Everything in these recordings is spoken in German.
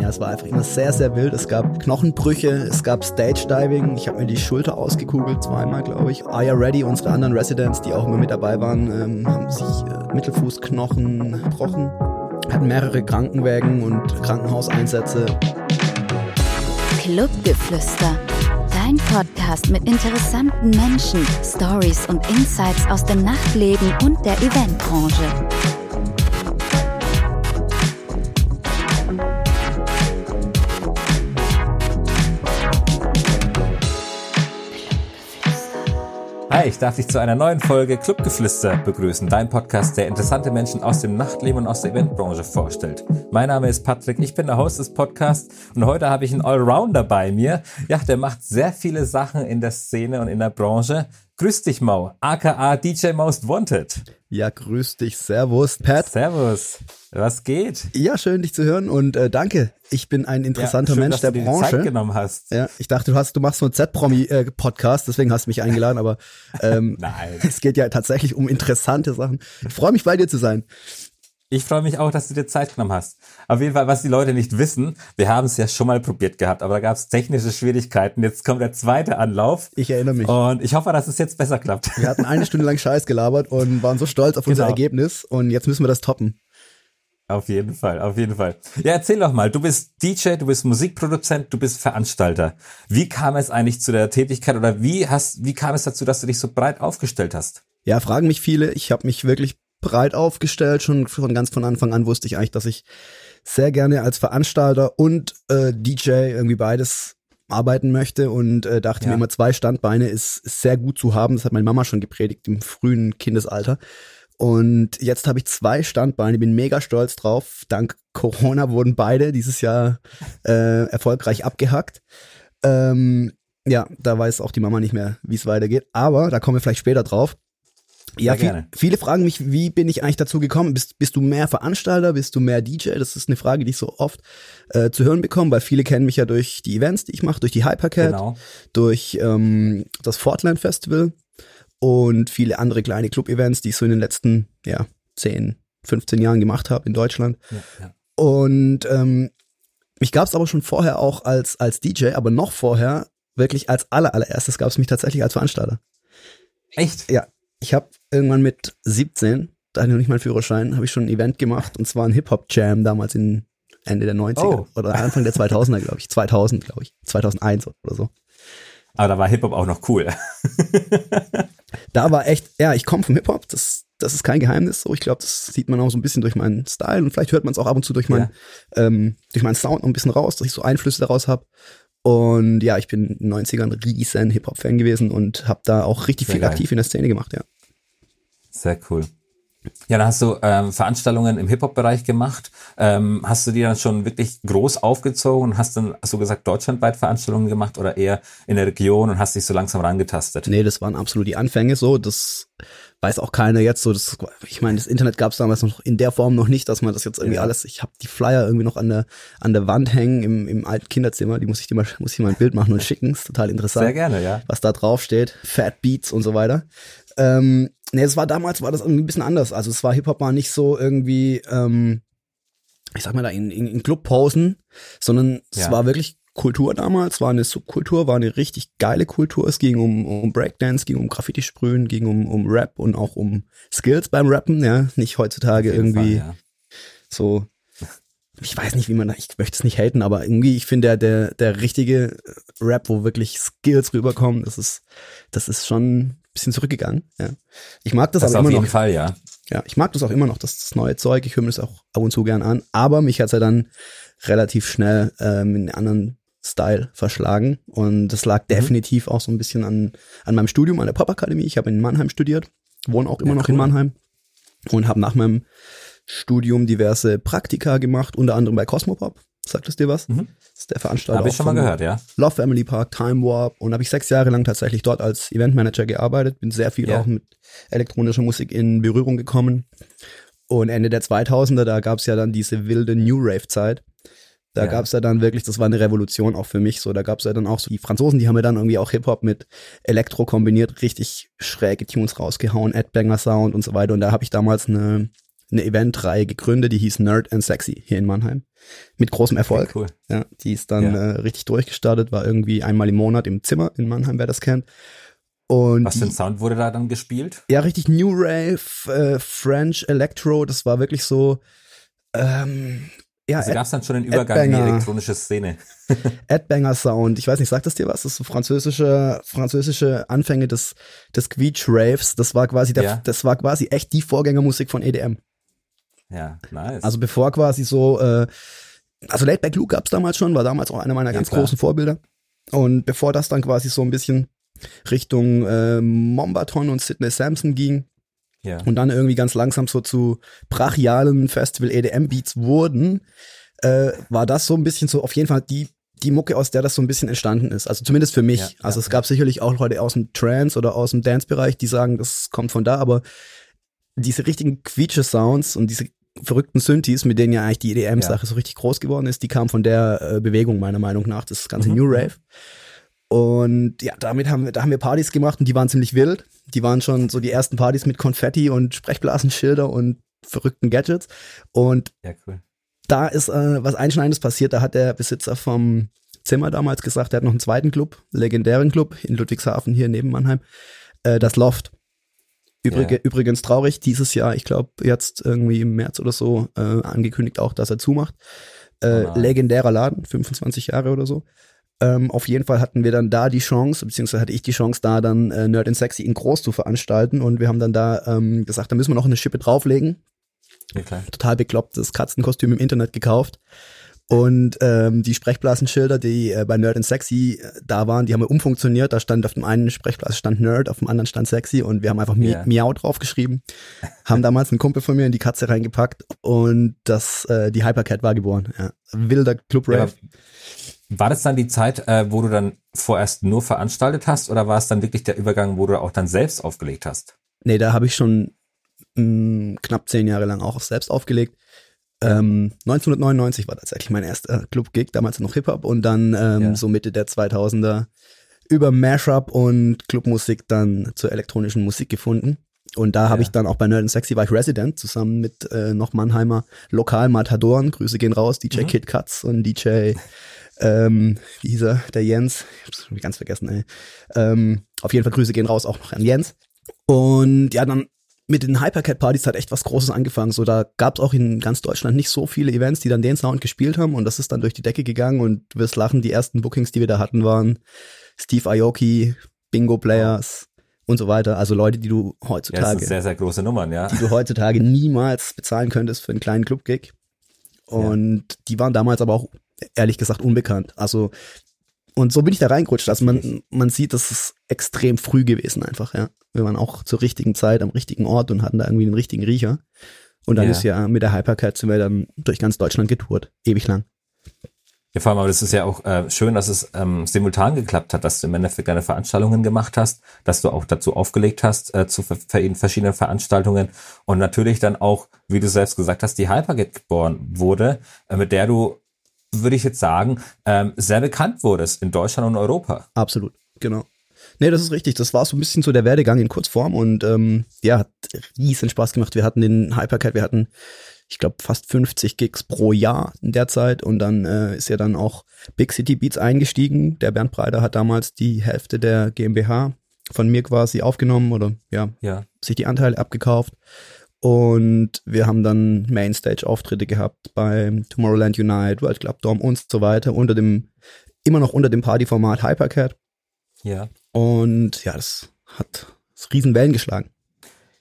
Ja, es war einfach immer sehr, sehr wild. Es gab Knochenbrüche, es gab Stage Diving. Ich habe mir die Schulter ausgekugelt, zweimal, glaube ich. You Ready, unsere anderen Residents, die auch immer mit dabei waren, ähm, haben sich äh, Mittelfußknochen gebrochen. Hatten mehrere Krankenwägen und Krankenhauseinsätze. Clubgeflüster. Dein Podcast mit interessanten Menschen, Stories und Insights aus dem Nachtleben und der Eventbranche. Hi, ich darf dich zu einer neuen Folge Clubgeflüster begrüßen, dein Podcast, der interessante Menschen aus dem Nachtleben und aus der Eventbranche vorstellt. Mein Name ist Patrick, ich bin der Host des Podcasts und heute habe ich einen Allrounder bei mir. Ja, der macht sehr viele Sachen in der Szene und in der Branche. Grüß dich, Mau, aka DJ Most Wanted. Ja, grüß dich, Servus, Pat. Servus, was geht? Ja, schön, dich zu hören und äh, danke. Ich bin ein interessanter ja, schön, Mensch dass der du dir Branche. Die Zeit genommen hast. Ja, ich dachte, du hast, du machst so einen Z-Promi-Podcast, deswegen hast du mich eingeladen, aber ähm, Nein. es geht ja tatsächlich um interessante Sachen. Ich freue mich, bei dir zu sein. Ich freue mich auch, dass du dir Zeit genommen hast. Auf jeden Fall, was die Leute nicht wissen, wir haben es ja schon mal probiert gehabt, aber da gab es technische Schwierigkeiten. Jetzt kommt der zweite Anlauf. Ich erinnere mich. Und ich hoffe, dass es jetzt besser klappt. Wir hatten eine Stunde lang Scheiß gelabert und waren so stolz auf unser Genau. Ergebnis und jetzt müssen wir das toppen. Auf jeden Fall, auf jeden Fall. Ja, erzähl doch mal, du bist DJ, du bist Musikproduzent, du bist Veranstalter. Wie kam es eigentlich zu der Tätigkeit oder wie hast, wie kam es dazu, dass du dich so breit aufgestellt hast? Ja, fragen mich viele. Ich habe mich wirklich breit aufgestellt. Schon von ganz von Anfang an wusste ich eigentlich, dass ich sehr gerne als Veranstalter und äh, DJ irgendwie beides arbeiten möchte und äh, dachte Ja. mir immer, zwei Standbeine ist, ist sehr gut zu haben. Das hat meine Mama schon gepredigt im frühen Kindesalter. Und jetzt habe ich zwei Standbeine, bin mega stolz drauf. Dank Corona wurden beide dieses Jahr äh, erfolgreich abgehackt. Ähm, ja, da weiß auch die Mama nicht mehr, wie es weitergeht. Aber da kommen wir vielleicht später drauf. Ja, viel, gerne. viele fragen mich, wie bin ich eigentlich dazu gekommen? Bist, bist du mehr Veranstalter? Bist du mehr DJ? Das ist eine Frage, die ich so oft äh, zu hören bekomme, weil viele kennen mich ja durch die Events, die ich mache, durch die Hypercat, Genau. durch ähm, das Fortland Festival und viele andere kleine Club-Events, die ich so in den letzten ja, 10, 15 Jahren gemacht habe in Deutschland. Ja, ja. Und ähm, mich gab es aber schon vorher auch als, als DJ, aber noch vorher, wirklich als aller, allererstes gab es mich tatsächlich als Veranstalter. Echt? Ja, ich habe irgendwann mit 17, da hatte ich noch nicht mal einen Führerschein, habe ich schon ein Event gemacht und zwar ein Hip-Hop-Jam damals in Ende der 90er Oh. oder Anfang der 2000er, glaube ich. 2000, glaube ich. 2001 oder so. Aber da war Hip-Hop auch noch cool. Da war echt, ja, ich komme vom Hip-Hop, das, das ist kein Geheimnis so. Ich glaube, das sieht man auch so ein bisschen durch meinen Style und vielleicht hört man es auch ab und zu durch, mein, ähm, durch meinen Sound noch ein bisschen raus, dass ich so Einflüsse daraus habe. Und ja, ich bin in den 90ern riesen Hip-Hop-Fan gewesen und habe da auch richtig Sehr viel geil. aktiv in der Szene gemacht, ja. Sehr cool. Ja, dann hast du ähm, Veranstaltungen im Hip-Hop-Bereich gemacht. Ähm, hast du die dann schon wirklich groß aufgezogen und hast dann, hast du gesagt, deutschlandweit Veranstaltungen gemacht oder eher in der Region und hast dich so langsam rangetastet? Nee, das waren absolut die Anfänge so. Das weiß auch keiner jetzt so. Das, ich meine, das Internet gab es damals noch in der Form noch nicht, dass man das jetzt irgendwie Ja. alles. Ich habe die Flyer irgendwie noch an der an der Wand hängen im, im alten Kinderzimmer. Die muss ich dir mal muss ich mal ein Bild machen und schicken. Ist total interessant. Sehr gerne, ja. was da drauf steht, Fat Beats und so weiter. Ähm, nee, es war damals war das irgendwie ein bisschen anders. Also es war Hip Hop war nicht so irgendwie, ähm, ich sag mal da in, in, in Clubpausen, sondern es Ja. war wirklich Kultur damals, war eine Subkultur, war eine richtig geile Kultur. Es ging um, um Breakdance, ging um Graffiti-Sprühen, ging um, um Rap und auch um Skills beim Rappen, ja, nicht heutzutage irgendwie Fall, ja. so ich weiß nicht, wie man da, ich möchte es nicht haten, aber irgendwie, ich finde, der, der, der richtige Rap, wo wirklich Skills rüberkommen, das ist, das ist schon bisschen zurückgegangen, ja. Ich mag das, Das aber auf immer jeden noch. Fall, ja. Ja, ich mag das auch immer noch, das, das neue Zeug, ich höre mir das auch ab und zu gern an, aber mich hat's ja dann relativ schnell ähm, in einen anderen Style verschlagen und das Mhm. lag definitiv auch so ein bisschen an, an meinem Studium an der Popakademie. Ich habe in Mannheim studiert, wohne auch immer Ja, noch in cool. Mannheim und habe nach meinem Studium diverse Praktika gemacht, unter anderem bei Cosmopop. Sagt es dir was? Das ist der Veranstalter. Habe ich schon mal gehört, ja. Love Family Park, Time Warp und habe ich sechs Jahre lang tatsächlich dort als Eventmanager gearbeitet, bin sehr viel Ja. auch mit elektronischer Musik in Berührung gekommen. Und Ende der 2000er, da gab es ja dann diese wilde New Rave Zeit. Da Ja. gab es ja dann wirklich, das war eine Revolution auch für mich. So, da gab es ja dann auch so die Franzosen, die haben ja dann irgendwie auch Hip Hop mit Elektro kombiniert, richtig schräge Tunes rausgehauen, Adbanger Sound und so weiter. Und da habe ich damals eine eine Eventreihe gegründet, die hieß Nerd and Sexy hier in Mannheim. Mit großem Erfolg. Cool. Ja, die ist dann Ja. äh, richtig durchgestartet, war irgendwie einmal im Monat im Zimmer in Mannheim, wer das kennt. Und Was für ein Sound wurde da dann gespielt? ja, richtig New Rave, äh, French Electro, das war wirklich so, ähm, ja, Also gab es dann schon den Übergang in die elektronische Szene. Adbanger Sound. Ich weiß nicht, sagt das dir was? Das ist so französische, französische Anfänge des, des Quietsch Raves. Das war quasi der, Ja. das war quasi echt die Vorgängermusik von EDM. Ja, nice. Also bevor quasi so, äh, also Late Back Luke gab's damals schon, war damals auch einer meiner Ja, ganz klar. großen Vorbilder. Und bevor das dann quasi so ein bisschen Richtung äh, Mombaton und Sidney Sampson ging ja. und dann irgendwie ganz langsam so zu brachialen Festival EDM Beats wurden, äh, war das so ein bisschen so auf jeden Fall die die Mucke, aus der das so ein bisschen entstanden ist. Also zumindest für mich. Ja, also ja, es gab sicherlich auch Leute aus dem Trance oder aus dem Dance-Bereich, die sagen, das kommt von da, aber diese richtigen Quietsche-Sounds und diese verrückten Synthes, mit denen ja eigentlich die EDM-Sache so richtig groß geworden ist, die kamen von der äh, Bewegung meiner Meinung nach, das ganze Mhm. New Rave. Und ja, damit haben wir, da haben wir Partys gemacht und die waren ziemlich wild. Die waren schon so die ersten Partys mit Konfetti und Sprechblasenschilder und verrückten Gadgets. Und ja, cool. da ist äh, was Einschneidendes passiert. Da hat der Besitzer vom Zimmer damals gesagt, er hat noch einen zweiten Club, legendären Club in Ludwigshafen hier neben Mannheim, äh, das Loft. Übrige, Ja. Übrigens traurig, dieses Jahr, ich glaube jetzt irgendwie im März oder so, äh, angekündigt auch, dass er zumacht. Äh, Oh legendärer Laden, 25 Jahre oder so. Ähm, auf jeden Fall hatten wir dann da die Chance, beziehungsweise hatte ich die Chance, da dann äh, Nerd and Sexy in groß zu veranstalten und wir haben dann da ähm, gesagt, da müssen wir noch eine Schippe drauflegen Ja, total beklopptes Katzenkostüm im Internet gekauft. Und ähm, die Sprechblasenschilder, die äh, bei Nerd and Sexy äh, da waren, die haben wir umfunktioniert. Da stand auf dem einen Sprechblasen stand Nerd, auf dem anderen stand Sexy und wir haben einfach Ja. Miau draufgeschrieben. haben damals einen Kumpel von mir in die Katze reingepackt und das äh, die Hypercat war geboren. Ja. Wilder Club Ja, Rave. aber war das dann die Zeit, äh, wo du dann vorerst nur veranstaltet hast oder war es dann wirklich der Übergang, wo du auch dann selbst aufgelegt hast? Nee, da habe ich schon mh, knapp zehn Jahre lang auch selbst aufgelegt. Ähm, 1999 war tatsächlich mein erster Club-Gig, damals noch Hip-Hop und dann ähm, Ja. so Mitte der 2000er über Mashup und Clubmusik dann zur elektronischen Musik gefunden. Und da habe Ja. ich dann auch bei Nerd and Sexy war ich Resident zusammen mit äh, noch Mannheimer Lokal-Matadoren. Grüße gehen raus, DJ Mhm. Kid Katz und DJ, ähm, wie hieß er, der Jens. Ich hab's ganz vergessen, ey. Ähm, auf jeden Fall Grüße gehen raus auch noch an Jens. Und ja, dann mit den Hypercat-Partys hat echt was Großes angefangen. So, da gab es auch in ganz Deutschland nicht so viele Events, die dann den Sound gespielt haben und das ist dann durch die Decke gegangen und du wirst lachen, die ersten Bookings, die wir da hatten, waren Steve Aoki, Bingo Players und so weiter. Also Leute, die du Ja, das heutzutage, sind sehr, sehr große Nummern, ja. die du heutzutage niemals bezahlen könntest für einen kleinen Club-Gig. Und die waren damals aber auch ehrlich gesagt unbekannt. Also und so bin ich da reingerutscht. Also man, man sieht, das ist extrem früh gewesen einfach, ja. Wir waren auch zur richtigen Zeit am richtigen Ort und hatten da irgendwie den richtigen Riecher. Und dann Ja. ist ja mit der Hypercat sind wir dann durch ganz Deutschland getourt. Ewig lang. Ja, vor allem, aber das ist ja auch äh, schön, dass es ähm, simultan geklappt hat, dass du im Endeffekt deine Veranstaltungen gemacht hast, dass du auch dazu aufgelegt hast äh, zu ver ver verschiedenen Veranstaltungen und natürlich dann auch, wie du selbst gesagt hast, die Hyperget geboren wurde, äh, mit der du, würde ich jetzt sagen, ähm, sehr bekannt wurdest in Deutschland und Europa. Absolut, genau. Nee, das ist richtig. Das war so ein bisschen so der Werdegang in Kurzform und ähm, ja, hat riesen Spaß gemacht. Wir hatten den Hypercat, wir hatten, ich glaube, fast 50 Gigs pro Jahr in der Zeit und dann äh, ist ja dann auch Big City Beats eingestiegen. Der Bernd Breider hat damals die Hälfte der GmbH von mir quasi aufgenommen oder ja, Ja. sich die Anteile abgekauft. Und wir haben dann Mainstage-Auftritte gehabt beim Tomorrowland Unite, World Club Dome und so weiter, unter dem, immer noch unter dem Partyformat Hypercat. Ja. Und ja, das hat das riesen Wellen geschlagen.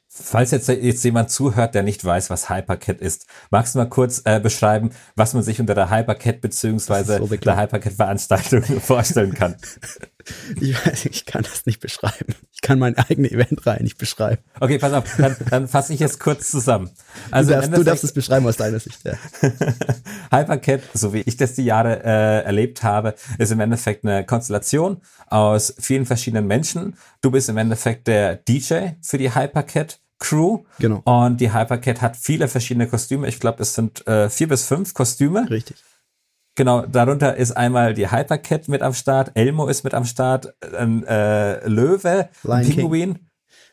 Falls jetzt, jetzt jemand zuhört, der nicht weiß, was Hypercat ist, magst du mal kurz äh, beschreiben, was man sich unter der Hypercat beziehungsweise so der. Hypercat-Veranstaltung vorstellen kann? Ich weiß, ich kann das nicht beschreiben. Ich kann meine eigene Eventreihe nicht beschreiben. Okay, pass auf, dann, dann fasse ich es kurz zusammen. Also du, darfst, du darfst es beschreiben aus deiner Sicht. Ja. Hypercat, so wie ich das die Jahre äh, erlebt habe, ist im Endeffekt eine Konstellation aus vielen verschiedenen Menschen. Du bist im Endeffekt der DJ für die Hypercat Crew. Genau. Und die Hypercat hat viele verschiedene Kostüme. Ich glaube, es sind äh, vier bis fünf Kostüme. Richtig. Genau, darunter ist einmal die Hypercat mit am Start, Elmo ist mit am Start, ein äh, Löwe, ein Lion King. Pinguin,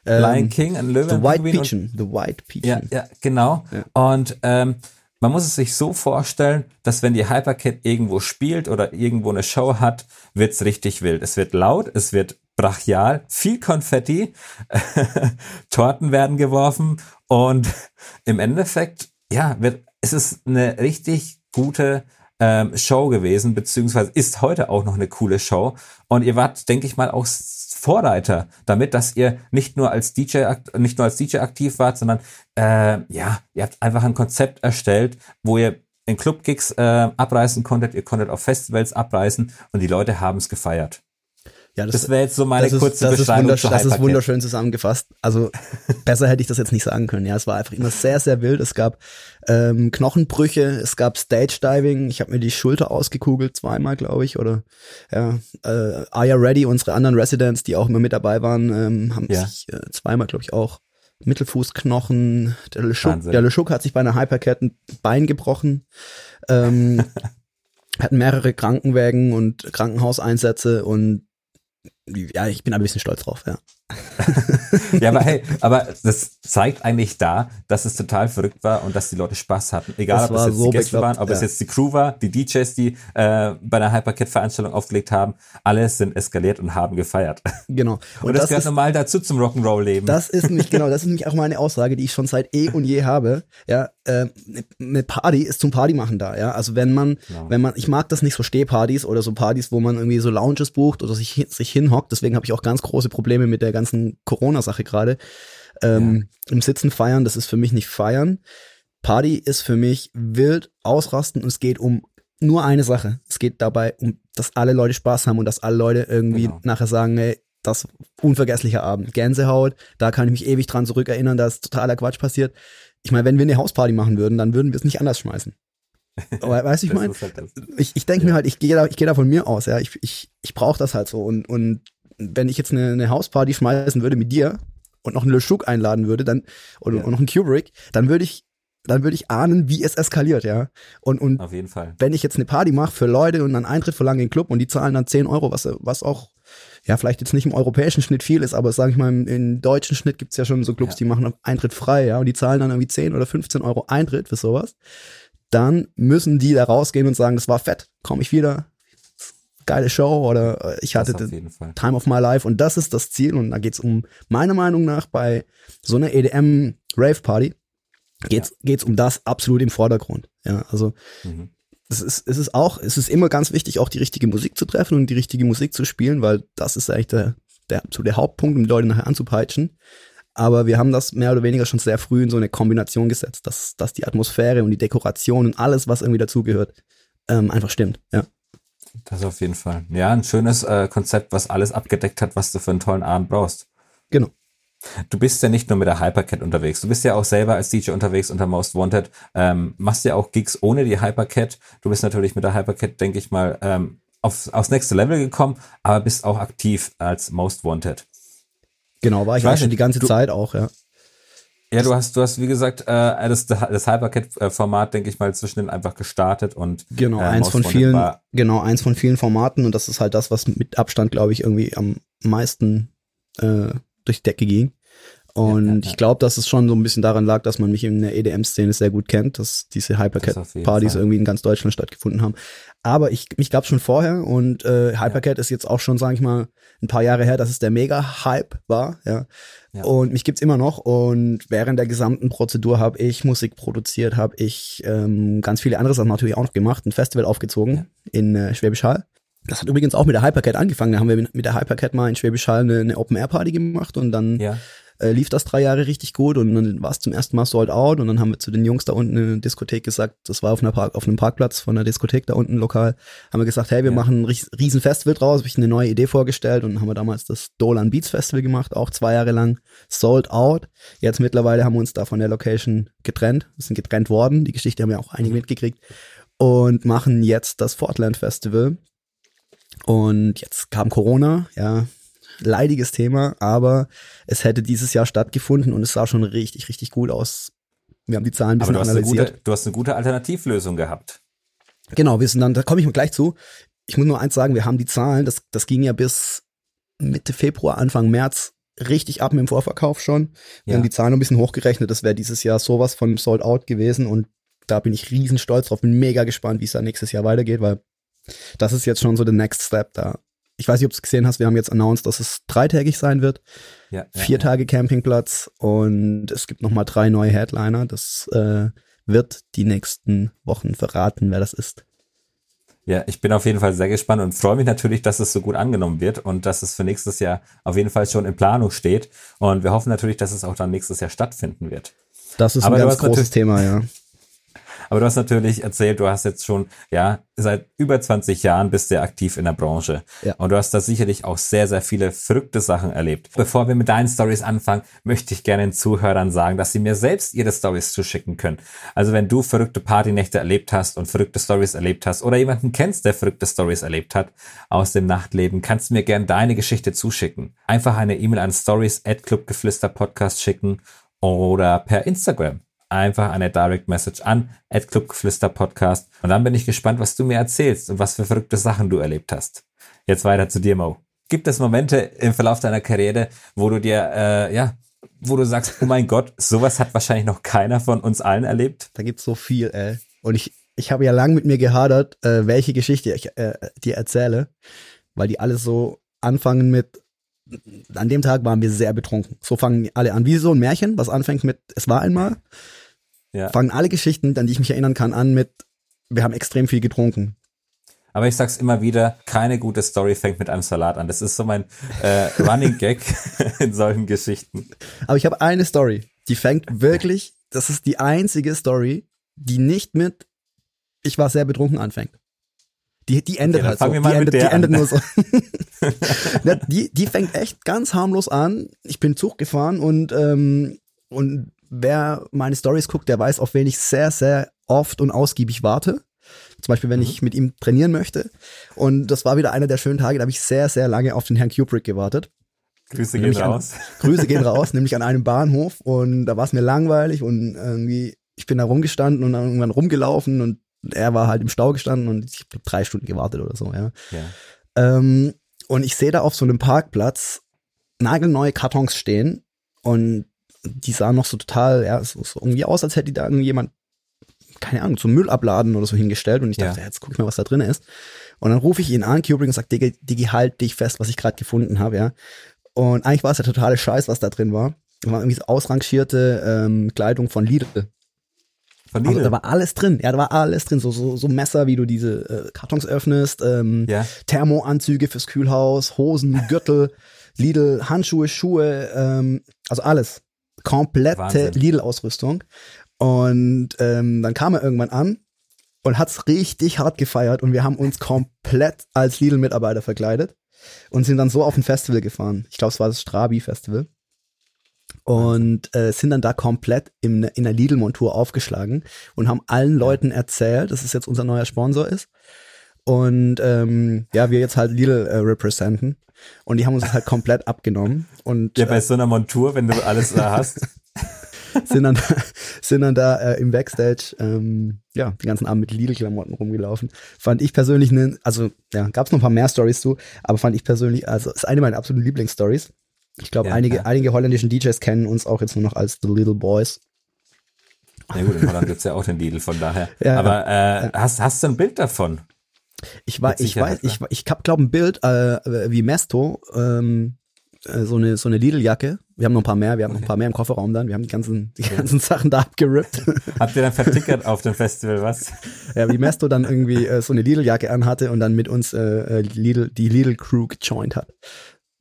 Ähm, Lion King, ein Löwe. The White Pigeon. The White Pigeon. Ja, ja genau. Ja. Und ähm, man muss es sich so vorstellen, dass wenn die Hypercat irgendwo spielt oder irgendwo eine Show hat, wird's richtig wild. Es wird laut, es wird brachial, viel Konfetti, Torten werden geworfen und im Endeffekt, ja, wird, es ist eine richtig gute ähm, Show gewesen, beziehungsweise ist heute auch noch eine coole Show. Und ihr wart, denke ich mal, auch Vorreiter damit, dass ihr nicht nur als DJ nicht nur als DJ aktiv wart, sondern äh, ja, ihr habt einfach ein Konzept erstellt, wo ihr in Clubgigs äh, abreißen konntet, ihr konntet auf Festivals abreißen und die Leute haben es gefeiert. Ja, das, das wäre jetzt so meine ist, kurze das Beschreibung. Ist das ist wunderschön zusammengefasst. Also besser hätte ich das jetzt nicht sagen können. Ja, es war einfach immer sehr, sehr wild. Es gab ähm, Knochenbrüche, es gab Stage Diving. Ich habe mir die Schulter ausgekugelt zweimal, glaube ich. Oder ja, äh, Aya Ready, unsere anderen Residents, die auch immer mit dabei waren, ähm, haben ja. sich äh, zweimal, glaube ich, auch Mittelfußknochen. Der LeChuck, der LeChuck hat sich bei einer Hypercat ein Bein gebrochen. Ähm, hatten mehrere Krankenwägen und Krankenhauseinsätze und ja, ich bin ein bisschen stolz drauf, ja. ja, aber hey, aber das zeigt eigentlich da, dass es total verrückt war und dass die Leute Spaß hatten. Egal, das ob es jetzt so die Gäste waren, ob ja. es jetzt die Crew war, die DJs, die äh, bei einer Hypercat-Veranstaltung aufgelegt haben, alle sind eskaliert und haben gefeiert. Genau. Und, und das, das, gehört ist, normal dazu zum Rock'n'Roll-Leben. Das ist nämlich, genau, das ist nämlich auch meine Aussage, die ich schon seit eh und je habe. Ja, äh, eine Party ist zum Party machen da, ja. Also wenn man, genau. wenn man, ich mag das nicht so Stehpartys oder so Partys, wo man irgendwie so Lounges bucht oder sich, sich hinhockt. Deswegen habe ich auch ganz große Probleme mit der ganzen Corona-Sache gerade. Ähm, ja. Im Sitzen feiern, das ist für mich nicht feiern. Party ist für mich wild ausrasten und es geht um nur eine Sache. Es geht dabei um, dass alle Leute Spaß haben und dass alle Leute irgendwie genau. nachher sagen, ey, das unvergessliche Abend. Gänsehaut, da kann ich mich ewig dran zurückerinnern, dass totaler Quatsch passiert. Ich meine, wenn wir eine Hausparty machen würden, dann würden wir es nicht anders schmeißen. Aber weißt du, ich meine, halt ich, ich denke ja. mir halt, ich gehe da, ich gehe da von mir aus, ja, ich, ich, ich brauche das halt so und, und wenn ich jetzt eine, eine Hausparty schmeißen würde mit dir und noch einen LeChuck einladen würde, dann oder ja. und noch einen Kubrick, dann würde ich dann würde ich ahnen, wie es eskaliert, ja. Und, und Auf jeden Fall. wenn ich jetzt eine Party mache für Leute und dann Eintritt verlange in den Club und die zahlen dann 10 Euro, was, was auch, ja, vielleicht jetzt nicht im europäischen Schnitt viel ist, aber sage ich mal, im, im, deutschen Schnitt gibt's ja schon so Clubs, ja. die machen Eintritt frei, ja, und die zahlen dann irgendwie 10 oder 15 Euro Eintritt für sowas. Dann müssen die da rausgehen und sagen, das war fett, komme ich wieder, geile Show oder äh, ich hatte Time of My Life und das ist das Ziel und da geht's um, meiner Meinung nach, bei so einer EDM Rave Party geht's, ja. geht's um das absolut im Vordergrund. Ja, also mhm. es ist, es ist auch, es ist immer ganz wichtig, auch die richtige Musik zu treffen und die richtige Musik zu spielen, weil das ist eigentlich der, der, so der Hauptpunkt, um die Leute nachher anzupeitschen. Aber wir haben das mehr oder weniger schon sehr früh in so eine Kombination gesetzt, dass, dass die Atmosphäre und die Dekoration und alles, was irgendwie dazugehört, ähm, einfach stimmt. Ja. Das auf jeden Fall. Ja, ein schönes äh, Konzept, was alles abgedeckt hat, was du für einen tollen Abend brauchst. Genau. Du bist ja nicht nur mit der Hypercat unterwegs, du bist ja auch selber als DJ unterwegs unter Most Wanted, ähm, machst ja auch Gigs ohne die Hypercat. Du bist natürlich mit der Hypercat, denke ich mal, ähm, auf, aufs nächste Level gekommen, aber bist auch aktiv als Most Wanted. Genau, war ich, ich weiß schon die ganze du, Zeit auch, ja. Ja, du hast, du hast, wie gesagt, äh, das, das Hypercat-Format, denke ich mal, zwischendrin einfach gestartet und genau, äh, eins von vielen, war, genau, eins von vielen Formaten und das ist halt das, was mit Abstand, glaube ich, irgendwie am meisten äh, durch die Decke ging. Und ja, ja, ja. ich glaube, dass es schon so ein bisschen daran lag, dass man mich in der EDM-Szene sehr gut kennt, dass diese Hypercat-Partys irgendwie in ganz Deutschland stattgefunden haben. Aber ich, mich gab es schon vorher und äh, Hypercat ist jetzt auch schon, sage ich mal, ein paar Jahre her, dass es der Mega-Hype war. Ja. Und mich gibt's immer noch. Und während der gesamten Prozedur habe ich Musik produziert, habe ich ähm, ganz viele andere Sachen natürlich auch noch gemacht, ein Festival aufgezogen in äh, Schwäbisch Hall. Das hat übrigens auch mit der Hypercat angefangen. Da haben wir mit der Hypercat mal in Schwäbisch Hall eine, eine Open-Air-Party gemacht und dann ja. Äh, lief das drei Jahre richtig gut und dann war es zum ersten Mal sold out und dann haben wir zu den Jungs da unten in der Diskothek gesagt, das war auf, einer Park, auf einem Parkplatz von der Diskothek da unten lokal, haben wir gesagt, hey, wir ja. machen ein riesen Festival draus, habe ich eine neue Idee vorgestellt und dann haben wir damals das Dolan Beats Festival gemacht, auch zwei Jahre lang sold out. Jetzt mittlerweile haben wir uns da von der Location getrennt, wir sind getrennt worden, die Geschichte haben ja auch einige mitgekriegt und machen jetzt das Fortland Festival und jetzt kam Corona, ja, leidiges Thema, aber es hätte dieses Jahr stattgefunden und es sah schon richtig, richtig gut aus. Wir haben die Zahlen ein bisschen aber du analysiert. Hast gute, du hast eine gute Alternativlösung gehabt. Genau, wir sind dann, da komme ich gleich zu. Ich muss nur eins sagen, wir haben die Zahlen, das, das ging ja bis Mitte Februar, Anfang März richtig ab mit dem Vorverkauf schon. Wir ja. haben die Zahlen ein bisschen hochgerechnet, das wäre dieses Jahr sowas von sold out gewesen und da bin ich riesen stolz drauf, bin mega gespannt, wie es dann nächstes Jahr weitergeht, weil das ist jetzt schon so der Next Step da. Ich weiß nicht, ob du es gesehen hast, wir haben jetzt announced, dass es dreitägig sein wird. Ja, ja Vier ja. Tage Campingplatz und es gibt nochmal drei neue Headliner. Das äh, wird die nächsten Wochen verraten, wer das ist. Ja, ich bin auf jeden Fall sehr gespannt und freue mich natürlich, dass es so gut angenommen wird und dass es für nächstes Jahr auf jeden Fall schon in Planung steht. Und wir hoffen natürlich, dass es auch dann nächstes Jahr stattfinden wird. Das ist Aber ein ganz großes Thema, ja. Aber du hast natürlich erzählt, du hast jetzt schon, ja, seit über 20 Jahren bist du aktiv in der Branche. Ja. Und du hast da sicherlich auch sehr, sehr viele verrückte Sachen erlebt. Bevor wir mit deinen Stories anfangen, möchte ich gerne den Zuhörern sagen, dass sie mir selbst ihre Stories zuschicken können. Also wenn du verrückte Partynächte erlebt hast und verrückte Stories erlebt hast oder jemanden kennst, der verrückte Stories erlebt hat aus dem Nachtleben, kannst du mir gerne deine Geschichte zuschicken. Einfach eine E-Mail an stories at clubgeflüster schicken oder per Instagram einfach eine Direct Message an Clubgeflüster Podcast und dann bin ich gespannt, was du mir erzählst und was für verrückte Sachen du erlebt hast. Jetzt weiter zu dir, Mo. Gibt es Momente im Verlauf deiner Karriere, wo du dir, äh, ja, wo du sagst, oh mein Gott, sowas hat wahrscheinlich noch keiner von uns allen erlebt? Da gibt's so viel, ey. Und ich, ich habe ja lang mit mir gehadert, äh, welche Geschichte ich äh, dir erzähle, weil die alle so anfangen mit, an dem Tag waren wir sehr betrunken. So fangen alle an, wie so ein Märchen, was anfängt mit, es war einmal ja. fangen alle Geschichten, an die ich mich erinnern kann, an mit, wir haben extrem viel getrunken. Aber ich sag's immer wieder, keine gute Story fängt mit einem Salat an. Das ist so mein äh, Running Gag in solchen Geschichten. Aber ich habe eine Story, die fängt wirklich, das ist die einzige Story, die nicht mit ich war sehr betrunken anfängt. Die, die endet okay, halt so. Die endet, die endet nur so. die, die fängt echt ganz harmlos an. Ich bin Zug gefahren und, ähm, und wer meine Stories guckt, der weiß, auf wen ich sehr, sehr oft und ausgiebig warte. Zum Beispiel, wenn mhm. ich mit ihm trainieren möchte. Und das war wieder einer der schönen Tage, da habe ich sehr, sehr lange auf den Herrn Kubrick gewartet. Grüße gehen raus. An, Grüße gehen raus, nämlich an einem Bahnhof. Und da war es mir langweilig und irgendwie, ich bin da rumgestanden und dann irgendwann rumgelaufen und er war halt im Stau gestanden und ich habe drei Stunden gewartet oder so, ja. ja. Ähm, und ich sehe da auf so einem Parkplatz nagelneue Kartons stehen und die sahen noch so total, ja, so, so irgendwie aus, als hätte die da irgendjemand, keine Ahnung, zum Müll abladen oder so hingestellt. Und ich dachte, ja. jetzt guck ich mal, was da drin ist. Und dann rufe ich ihn an, Kubrick, und sag, Digi, Digi, halt dich fest, was ich gerade gefunden habe, ja. Und eigentlich war es ja totale Scheiß, was da drin war. Da war irgendwie so ausrangierte ähm, Kleidung von Lidl. Von Lidl? Also, da war alles drin. Ja, da war alles drin. So, so, so Messer, wie du diese äh, Kartons öffnest, ähm, ja. Thermoanzüge fürs Kühlhaus, Hosen, Gürtel, Lidl, Handschuhe, Schuhe, ähm, also alles komplette Lidl-Ausrüstung. Und ähm, dann kam er irgendwann an und hat's richtig hart gefeiert und wir haben uns komplett als Lidl-Mitarbeiter verkleidet und sind dann so auf ein Festival gefahren. Ich glaube, es war das Strabi-Festival. Und äh, sind dann da komplett in, in der Lidl-Montur aufgeschlagen und haben allen Leuten erzählt, dass es jetzt unser neuer Sponsor ist. Und ähm, ja, wir jetzt halt Lidl äh, representen. Und die haben uns halt komplett abgenommen. Und, ja, bei äh, so einer Montur, wenn du alles da hast. sind dann, sind dann da äh, im Backstage, ähm, ja, die ganzen Abend mit Lidl-Klamotten rumgelaufen. Fand ich persönlich ne, also ja, gab es noch ein paar mehr Stories zu, aber fand ich persönlich, also ist eine meiner absoluten Lieblingsstories. Ich glaube, ja, einige, ja. einige holländischen DJs kennen uns auch jetzt nur noch als The Little Boys. Ja gut, in Holland gibt's ja auch den Lidl, von daher. Ja, aber äh, hast, hast du ein Bild davon? Ich war, ich weiß, ich, ich hab glaube ein Bild äh, wie Mesto, ähm, äh, so eine so eine Lidl-Jacke. Wir haben noch ein paar mehr, wir haben noch ein paar mehr im Kofferraum dann. Wir haben die ganzen die ganzen Sachen da abgerippt. Habt ihr dann vertickert auf dem Festival was? Ja, wie Mesto dann irgendwie äh, so eine Lidl-Jacke anhatte und dann mit uns äh, äh Lidl die Lidl Crew gejoint hat.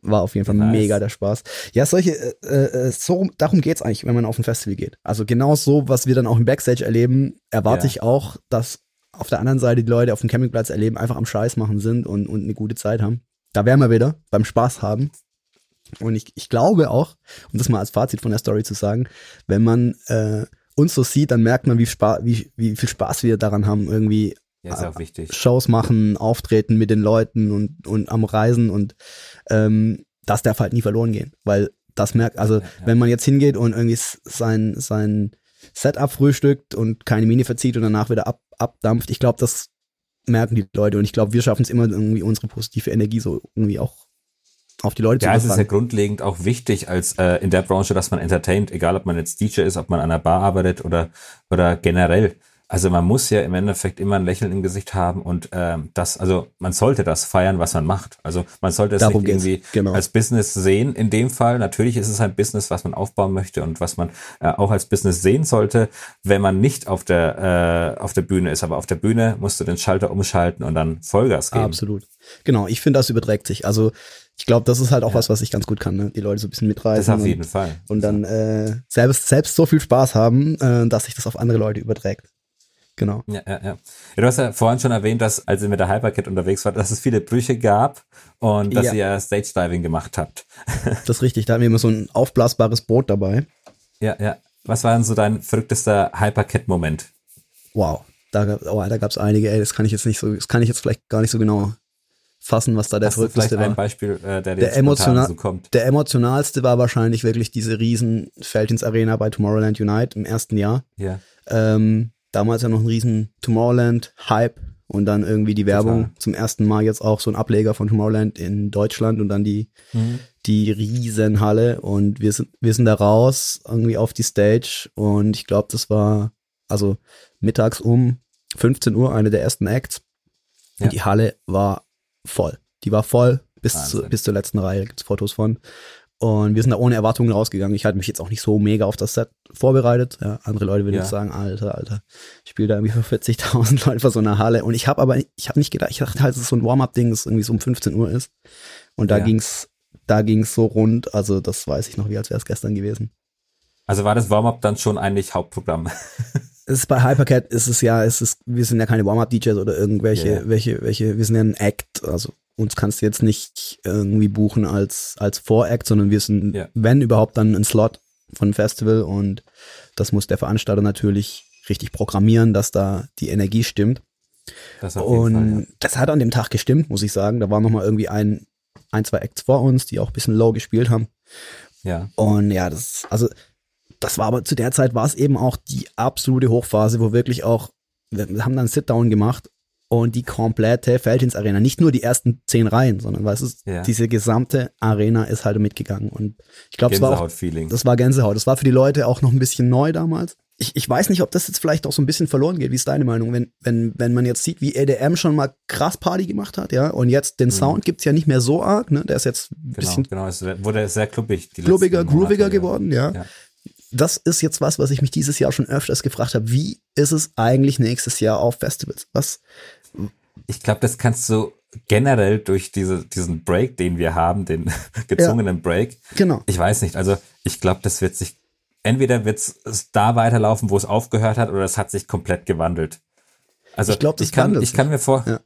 War auf jeden Fall nice. mega der Spaß. Ja, solche, äh, äh, so, darum geht's eigentlich, wenn man auf ein Festival geht. Also genau so, was wir dann auch im Backstage erleben, erwarte ja. ich auch, dass auf der anderen Seite die Leute auf dem Campingplatz erleben, einfach am Scheiß machen sind und, und eine gute Zeit haben. Da wären wir wieder beim Spaß haben. Und ich, ich glaube auch, um das mal als Fazit von der Story zu sagen, wenn man äh, uns so sieht, dann merkt man, wie, Spa wie, wie viel Spaß wir daran haben, irgendwie ja, äh, Shows machen, auftreten mit den Leuten und, und am Reisen und ähm, das darf halt nie verloren gehen, weil das merkt, also ja, ja. wenn man jetzt hingeht und irgendwie sein, sein Setup frühstückt und keine Mine verzieht und danach wieder ab, abdampft. Ich glaube, das merken die Leute und ich glaube, wir schaffen es immer irgendwie unsere positive Energie so irgendwie auch auf die Leute ja, zu es ist ja grundlegend auch wichtig als äh, in der Branche, dass man entertaint, egal ob man jetzt DJ ist, ob man an einer Bar arbeitet oder oder generell. Also man muss ja im Endeffekt immer ein Lächeln im Gesicht haben und ähm, das, also man sollte das feiern, was man macht. Also man sollte es Darum nicht irgendwie genau. als Business sehen. In dem Fall natürlich ist es ein Business, was man aufbauen möchte und was man äh, auch als Business sehen sollte, wenn man nicht auf der äh, auf der Bühne ist. Aber auf der Bühne musst du den Schalter umschalten und dann Vollgas geben. Absolut. Genau, ich finde, das überträgt sich. Also ich glaube, das ist halt auch was, was ich ganz gut kann, ne? die Leute so ein bisschen mitreißen. Das auf und- jeden Fall. und dann äh, selbst, selbst so viel Spaß haben, äh, dass sich das auf andere Leute überträgt. Genau. Ja, ja, ja. Du hast ja vorhin schon erwähnt, dass, als ihr mit der Hypercat unterwegs wart, dass es viele Brüche gab und dass Ja. ihr ja Stage Diving gemacht habt. Das ist richtig. Da haben wir immer so ein aufblasbares Boot dabei. Ja, ja. Was war denn so dein verrücktester Hypercat-Moment? Wow. Da, gab- oh, da gab es einige, ey, das kann ich jetzt nicht so, das kann ich jetzt vielleicht gar nicht so genau fassen, was da der Hast du vielleicht verrückteste ein war. Beispiel, äh, der dir Der, emotional, so kommt? der emotionalste war wahrscheinlich wirklich diese riesen Feldins Arena bei Tomorrowland Unite im ersten Jahr. Ja. Ähm, damals ja noch ein riesen Tomorrowland-Hype und dann irgendwie die Werbung Total. zum ersten Mal jetzt auch so ein Ableger von Tomorrowland in Deutschland und dann die, Mhm. die Riesenhalle und wir sind, wir sind da raus irgendwie auf die Stage und ich glaube, das war also mittags um 15 Uhr eine der ersten Acts Ja. und die Halle war voll. Die war voll bis, zu, bis zur letzten Reihe, gibt's Fotos von. Und wir sind da ohne Erwartungen rausgegangen. Ich hatte mich jetzt auch nicht so mega auf das Set vorbereitet. Ja, andere Leute würden Ja. jetzt sagen, Alter, Alter, ich spiele da irgendwie für 40.000 Leute vor so einer Halle. Und ich habe aber, ich habe nicht gedacht, ich dachte halt, es ist so ein Warm-up-Ding, das irgendwie so um 15 Uhr ist. Und da Ja. ging's, da ging's so rund. Also das weiß ich noch, wie als wäre es gestern gewesen. Also war das Warm-up dann schon eigentlich Hauptprogramm? Es ist bei Hypercat ist es ja, es ist, wir sind ja keine Warm-up-DJs oder irgendwelche, ja. welche, welche, wir sind ja ein Act, also uns kannst du jetzt nicht irgendwie buchen als, als Voract, sondern wir sind, Ja. wenn überhaupt, dann ein Slot von einem Festival und das muss der Veranstalter natürlich richtig programmieren, dass da die Energie stimmt. Das Und Fall, ja. das hat an dem Tag gestimmt, muss ich sagen. Da waren nochmal irgendwie ein, ein, zwei Acts vor uns, die auch ein bisschen low gespielt haben. ja. Und ja, das, also, das war aber zu der Zeit war es eben auch die absolute Hochphase, wo wirklich auch, wir haben dann Sit-Down gemacht und die komplette Feldins Arena, nicht nur die ersten zehn Reihen, sondern weißt du, Ja. diese gesamte Arena ist halt mitgegangen. Und ich glaube, es war auch, Gänsehaut-Feeling. das war Gänsehaut. Das war für die Leute auch noch ein bisschen neu damals. Ich, ich weiß nicht, ob das jetzt vielleicht auch so ein bisschen verloren geht. Wie ist deine Meinung? Wenn, wenn, wenn man jetzt sieht, wie EDM schon mal krass Party gemacht hat, ja, und jetzt den Sound gibt's ja nicht mehr so arg, ne? Der ist jetzt ein Genau, bisschen genau. Es wurde sehr klubbig. klubbiger, grooviger geworden, ja. Ja. Das ist jetzt was, was ich mich dieses Jahr schon öfters gefragt habe. Wie ist es eigentlich nächstes Jahr auf Festivals? Was? Ich glaube, das kannst du generell durch diese, diesen Break, den wir haben, den gezwungenen Break, Genau. ich weiß nicht. Also ich glaube, das wird sich, entweder wird es da weiterlaufen, wo es aufgehört hat, oder es hat sich komplett gewandelt. Also Ich glaub, das ich kann, wandelt ich kann mir vor, Ja.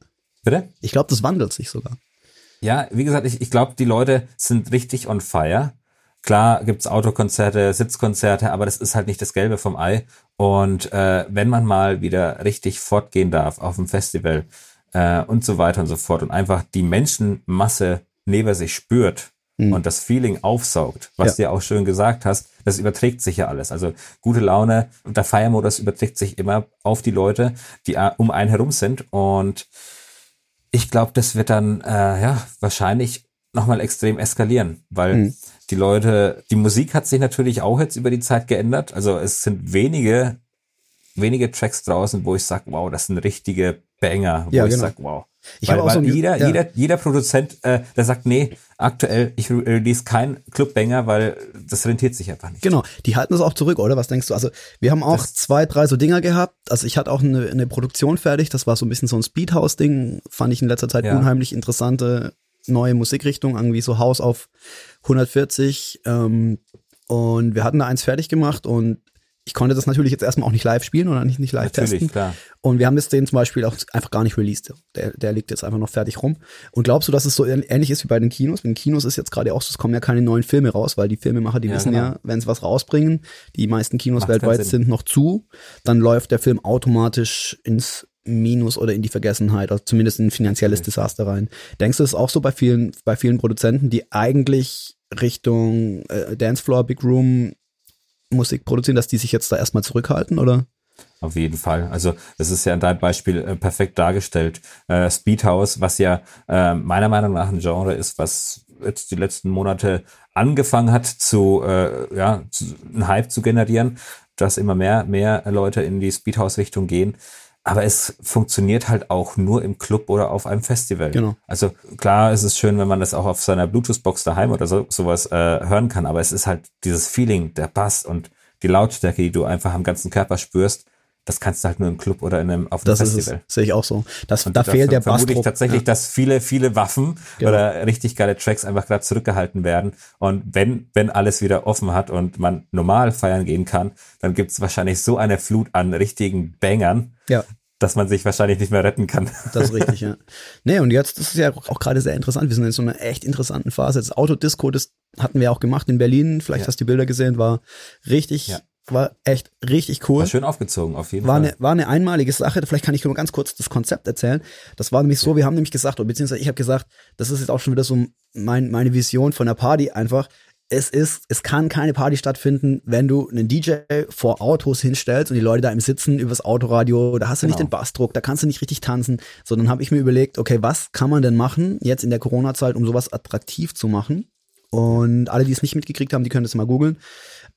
bitte? Ich glaube, das wandelt sich sogar. Ja, wie gesagt, ich, ich glaube, die Leute sind richtig on fire. Klar gibt's Autokonzerte, Sitzkonzerte, aber das ist halt nicht das Gelbe vom Ei. Und äh, wenn man mal wieder richtig fortgehen darf auf dem Festival äh, und so weiter und so fort und einfach die Menschenmasse neben sich spürt und das Feeling aufsaugt, was Mhm. Ja. du ja auch schön gesagt hast, das überträgt sich ja alles. Also gute Laune und der Feiermodus überträgt sich immer auf die Leute, die äh, um einen herum sind und ich glaube, das wird dann äh, ja wahrscheinlich nochmal extrem eskalieren, weil Mhm. die Leute, die Musik hat sich natürlich auch jetzt über die Zeit geändert. Also es sind wenige, wenige Tracks draußen, wo ich sage, wow, das sind richtige Banger, wo Ja, ich genau. sag, wow. Ich weil, habe auch weil so jeder, ja. jeder, jeder Produzent, äh, der sagt, nee, aktuell, ich re- release kein Clubbanger, weil das rentiert sich einfach nicht. Genau, die halten das auch zurück, oder? Was denkst du? Also, wir haben auch Das- zwei, drei so Dinger gehabt. Also, ich hatte auch eine, eine Produktion fertig. Das war so ein bisschen so ein Speedhouse-Ding. Fand ich in letzter Zeit Ja. unheimlich interessante neue Musikrichtung. Irgendwie so Haus auf 140. Ähm, und wir hatten da eins fertig gemacht und ich konnte das natürlich jetzt erstmal auch nicht live spielen oder nicht, nicht live Natürlich, testen. klar. Und wir haben jetzt den zum Beispiel auch einfach gar nicht released. Der, der liegt jetzt einfach noch fertig rum. Und glaubst du, dass es so ähnlich ist wie bei den Kinos? Bei den Kinos ist jetzt gerade auch so, es kommen ja keine neuen Filme raus, weil die Filmemacher, die Ja, wissen genau. ja, wenn sie was rausbringen, die meisten Kinos Macht weltweit sind noch zu, dann läuft der Film automatisch ins Minus oder in die Vergessenheit, also zumindest in ein finanzielles Desaster rein. Denkst du, es ist auch so bei vielen, bei vielen Produzenten, die eigentlich Richtung äh, Dancefloor, Big Room Musik produzieren, dass die sich jetzt da erstmal zurückhalten, oder? Auf jeden Fall. Also das ist ja in deinem Beispiel äh, perfekt dargestellt. Äh, Speedhouse, was ja äh, meiner Meinung nach ein Genre ist, was jetzt die letzten Monate angefangen hat zu, äh, ja, zu, einen Hype zu generieren, dass immer mehr, mehr Leute in die Speedhouse-Richtung gehen. Aber es funktioniert halt auch nur im Club oder auf einem Festival. Genau. Also klar ist es schön, wenn man das auch auf seiner Bluetooth-Box daheim oder so, sowas äh, hören kann, aber es ist halt dieses Feeling, der Bass und die Lautstärke, die du einfach am ganzen Körper spürst, das kannst du halt nur im Club oder in einem, auf einem das Festival. Es, sehe ich auch so. Das, Und da fehlt der vermute ich tatsächlich, ja. dass viele, viele Waffen Genau. oder richtig geile Tracks einfach gerade zurückgehalten werden. Und wenn, wenn alles wieder offen hat und man normal feiern gehen kann, dann gibt's wahrscheinlich so eine Flut an richtigen Bangern, ja. dass man sich wahrscheinlich nicht mehr retten kann. Das ist richtig, ja. Nee, und jetzt, das ist ja auch, auch gerade sehr interessant. Wir sind in so einer echt interessanten Phase. Das Autodisco, das hatten wir auch gemacht in Berlin. Vielleicht Ja. hast du die Bilder gesehen, war richtig, Ja. War echt richtig cool. War schön aufgezogen, auf jeden War Fall. eine, war eine einmalige Sache. Vielleicht kann ich nur ganz kurz das Konzept erzählen. Das war nämlich so, wir haben nämlich gesagt, oder beziehungsweise ich habe gesagt, das ist jetzt auch schon wieder so mein, meine Vision von der Party einfach. Es ist, es kann keine Party stattfinden, wenn du einen DJ vor Autos hinstellst und die Leute da im Sitzen übers Autoradio, da hast du nicht Genau. den Bassdruck, da kannst du nicht richtig tanzen. So, dann habe ich mir überlegt, okay, was kann man denn machen jetzt in der Corona-Zeit, um sowas attraktiv zu machen? Und alle, die es nicht mitgekriegt haben, die können das mal googeln.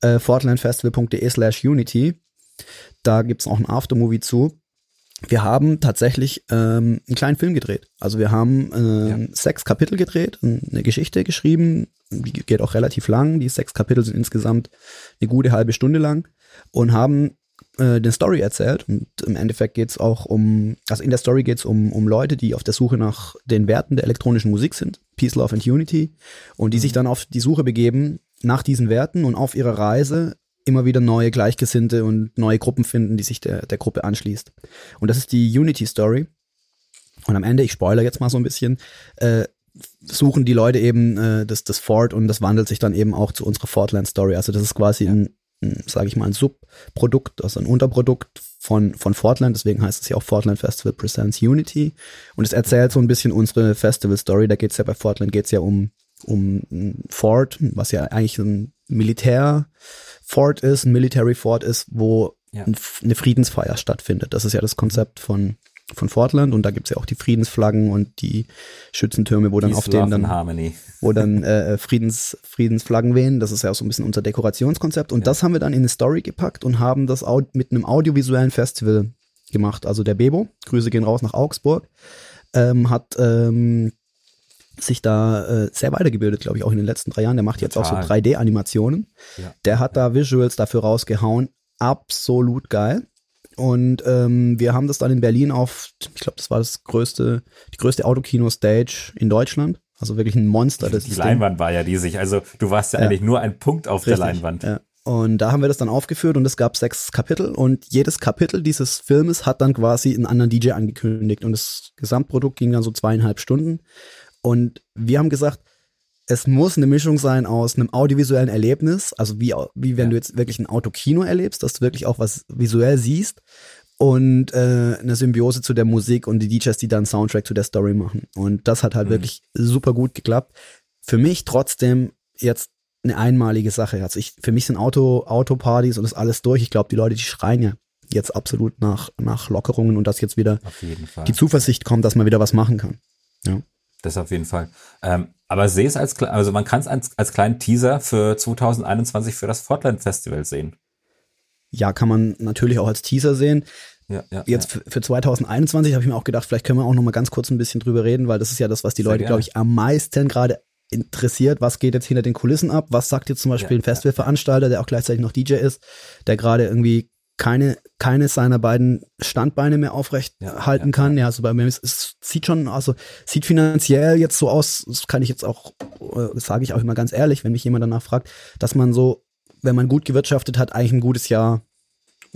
Äh, fortlandfestival.de slash unity. Da gibt's auch ein Aftermovie zu. Wir haben tatsächlich ähm, einen kleinen Film gedreht. Also wir haben ähm, sechs Kapitel gedreht, eine Geschichte geschrieben, die geht auch relativ lang. Die sechs Kapitel sind insgesamt eine gute halbe Stunde lang und haben äh, den Story erzählt. Und im Endeffekt geht's auch um, also in der Story geht's um, um Leute, die auf der Suche nach den Werten der elektronischen Musik sind, Peace, Love and Unity, und die sich dann auf die Suche begeben nach diesen Werten und auf ihrer Reise immer wieder neue Gleichgesinnte und neue Gruppen finden, die sich der, der Gruppe anschließt. Und das ist die Unity Story. Und am Ende, ich spoilere jetzt mal so ein bisschen, äh, suchen die Leute eben äh, das, das Fort und das wandelt sich dann eben auch zu unserer Fortland Story. Also das ist quasi ein, ein sage ich mal, ein Subprodukt, also ein Unterprodukt von, von Fortland, deswegen heißt es ja auch Fortland Festival Presents Unity. Und es erzählt so ein bisschen unsere Festival Story. Da geht's ja bei Fortland geht's ja um, um ein Fort, was ja eigentlich ein Militärfort ist, ein Military Fort ist, wo Ja. ein, eine Friedensfeier stattfindet. Das ist ja das Konzept von, von Fortland und da gibt's ja auch die Friedensflaggen und die Schützentürme, wo dann Peace, auf denen dann Harmony. wo dann äh, Friedens, Friedensflaggen wehen. Das ist ja auch so ein bisschen unser Dekorationskonzept. Und das haben wir dann in eine Story gepackt und haben das mit einem audiovisuellen Festival gemacht. Also der Bebo, Grüße gehen raus nach Augsburg, ähm, hat ähm, sich da äh, sehr weitergebildet, glaube ich, auch in den letzten drei Jahren. Der macht jetzt auch so Total. 3D-Animationen. Ja. Der hat da Visuals dafür rausgehauen. Absolut geil. Und ähm, wir haben das dann in Berlin auf, ich glaube, das war das größte, die größte Autokino-Stage in Deutschland. Also wirklich ein Monster. Das Die Ding. Leinwand war ja riesig. Also du warst ja, Ja. eigentlich nur ein Punkt auf der Richtig, Leinwand. Ja. Und da haben wir das dann aufgeführt und es gab sechs Kapitel und jedes Kapitel dieses Filmes hat dann quasi einen anderen DJ angekündigt und das Gesamtprodukt ging dann so zweieinhalb Stunden. Und wir haben gesagt, es muss eine Mischung sein aus einem audiovisuellen Erlebnis, also wie, wie wenn Ja. du jetzt wirklich ein Autokino erlebst, dass du wirklich auch was visuell siehst und äh, eine Symbiose zu der Musik und die DJs, die dann Soundtrack zu der Story machen. Und das hat halt Mhm. wirklich super gut geklappt. Für mich trotzdem jetzt eine einmalige Sache. Also ich, für mich sind Auto, Autopartys und das alles durch. Ich glaube, die Leute, die schreien ja jetzt absolut nach, nach Lockerungen und dass jetzt wieder die Zuversicht kommt, dass man wieder was machen kann. Ja. Das auf jeden Fall. Ähm, aber sehe es als, also man kann es als, als kleinen Teaser für 2021 für das Fortland Festival sehen. Ja, kann man natürlich auch als Teaser sehen. Ja, ja, Jetzt für, für 2021 habe ich mir auch gedacht, vielleicht können wir auch noch mal ganz kurz ein bisschen drüber reden, weil das ist ja das, was die Sehr Leute, glaube ich, am meisten gerade interessiert. Was geht jetzt hinter den Kulissen ab? Was sagt jetzt zum Beispiel Ja, ein Festivalveranstalter, der auch gleichzeitig noch DJ ist, der gerade irgendwie keine, keines seiner beiden Standbeine mehr aufrecht Ja, halten ja, kann. Ja, also bei mir ist, es sieht schon, also sieht finanziell jetzt so aus, das kann ich jetzt auch, äh, sage ich auch immer ganz ehrlich, wenn mich jemand danach fragt, dass man so, wenn man gut gewirtschaftet hat, eigentlich ein gutes Jahr,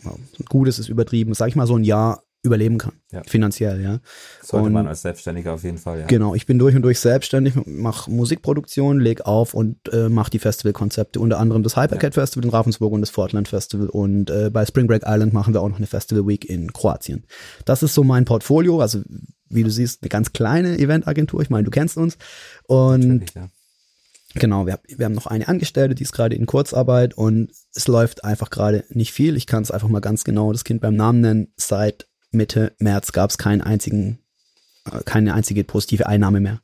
ja, gutes ist übertrieben, sage ich mal so ein Jahr überleben kann, Ja. finanziell, ja. Sollte und- man als Selbstständiger auf jeden Fall, ja. Genau, ich bin durch und durch selbstständig, mache Musikproduktion, leg auf und äh, mache die Festivalkonzepte, unter anderem das Hypercat Festival in Ravensburg und das Fortland Festival und äh, bei Spring Break Island machen wir auch noch eine Festival Week in Kroatien. Das ist so mein Portfolio, also wie du siehst, eine ganz kleine Eventagentur, ich meine, du kennst uns und ja. Genau, wir, wir haben noch eine Angestellte, die ist gerade in Kurzarbeit und es läuft einfach gerade nicht viel. Ich kann es einfach mal ganz genau das Kind beim Namen nennen. Seit Mitte März gab es keinen einzigen, äh, keine einzige positive Einnahme mehr.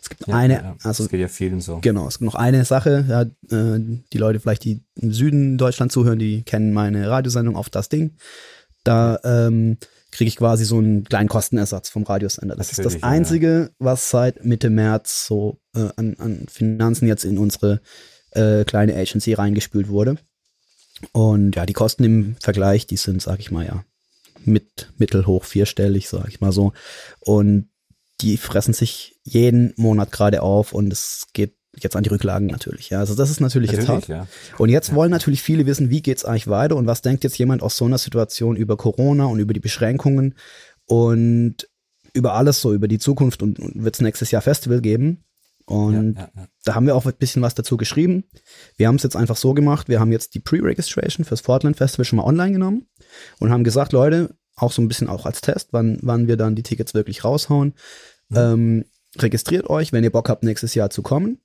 Es gibt ja, eine, ja, also es geht ja vielen so. Genau, es gibt noch eine Sache. Ja, äh, die Leute vielleicht, die im Süden Deutschland zuhören, die kennen meine Radiosendung auf das Ding. Da ähm, kriege ich quasi so einen kleinen Kostenersatz vom Radiosender. Das Natürlich, ist das Einzige, was seit Mitte März so äh, an, an Finanzen jetzt in unsere äh, kleine Agency reingespült wurde. Und ja, die Kosten im Vergleich, die sind, sag ich mal, ja, mit mittelhoch vierstellig, sag ich mal so. Und die fressen sich jeden Monat gerade auf und es geht jetzt an die Rücklagen natürlich. Ja, also das ist natürlich, natürlich jetzt hart. Ja. Und jetzt ja. wollen natürlich viele wissen, wie geht's eigentlich weiter und was denkt jetzt jemand aus so einer Situation über Corona und über die Beschränkungen und über alles so, über die Zukunft und, und wird es nächstes Jahr Festival geben. Und ja, da haben wir auch ein bisschen was dazu geschrieben. Wir haben es jetzt einfach so gemacht, wir haben jetzt die Pre-Registration fürs Fortland Festival schon mal online genommen und haben gesagt, Leute, auch so ein bisschen auch als Test, wann, wann wir dann die Tickets wirklich raushauen. Mhm. Ähm, registriert euch, wenn ihr Bock habt, nächstes Jahr zu kommen.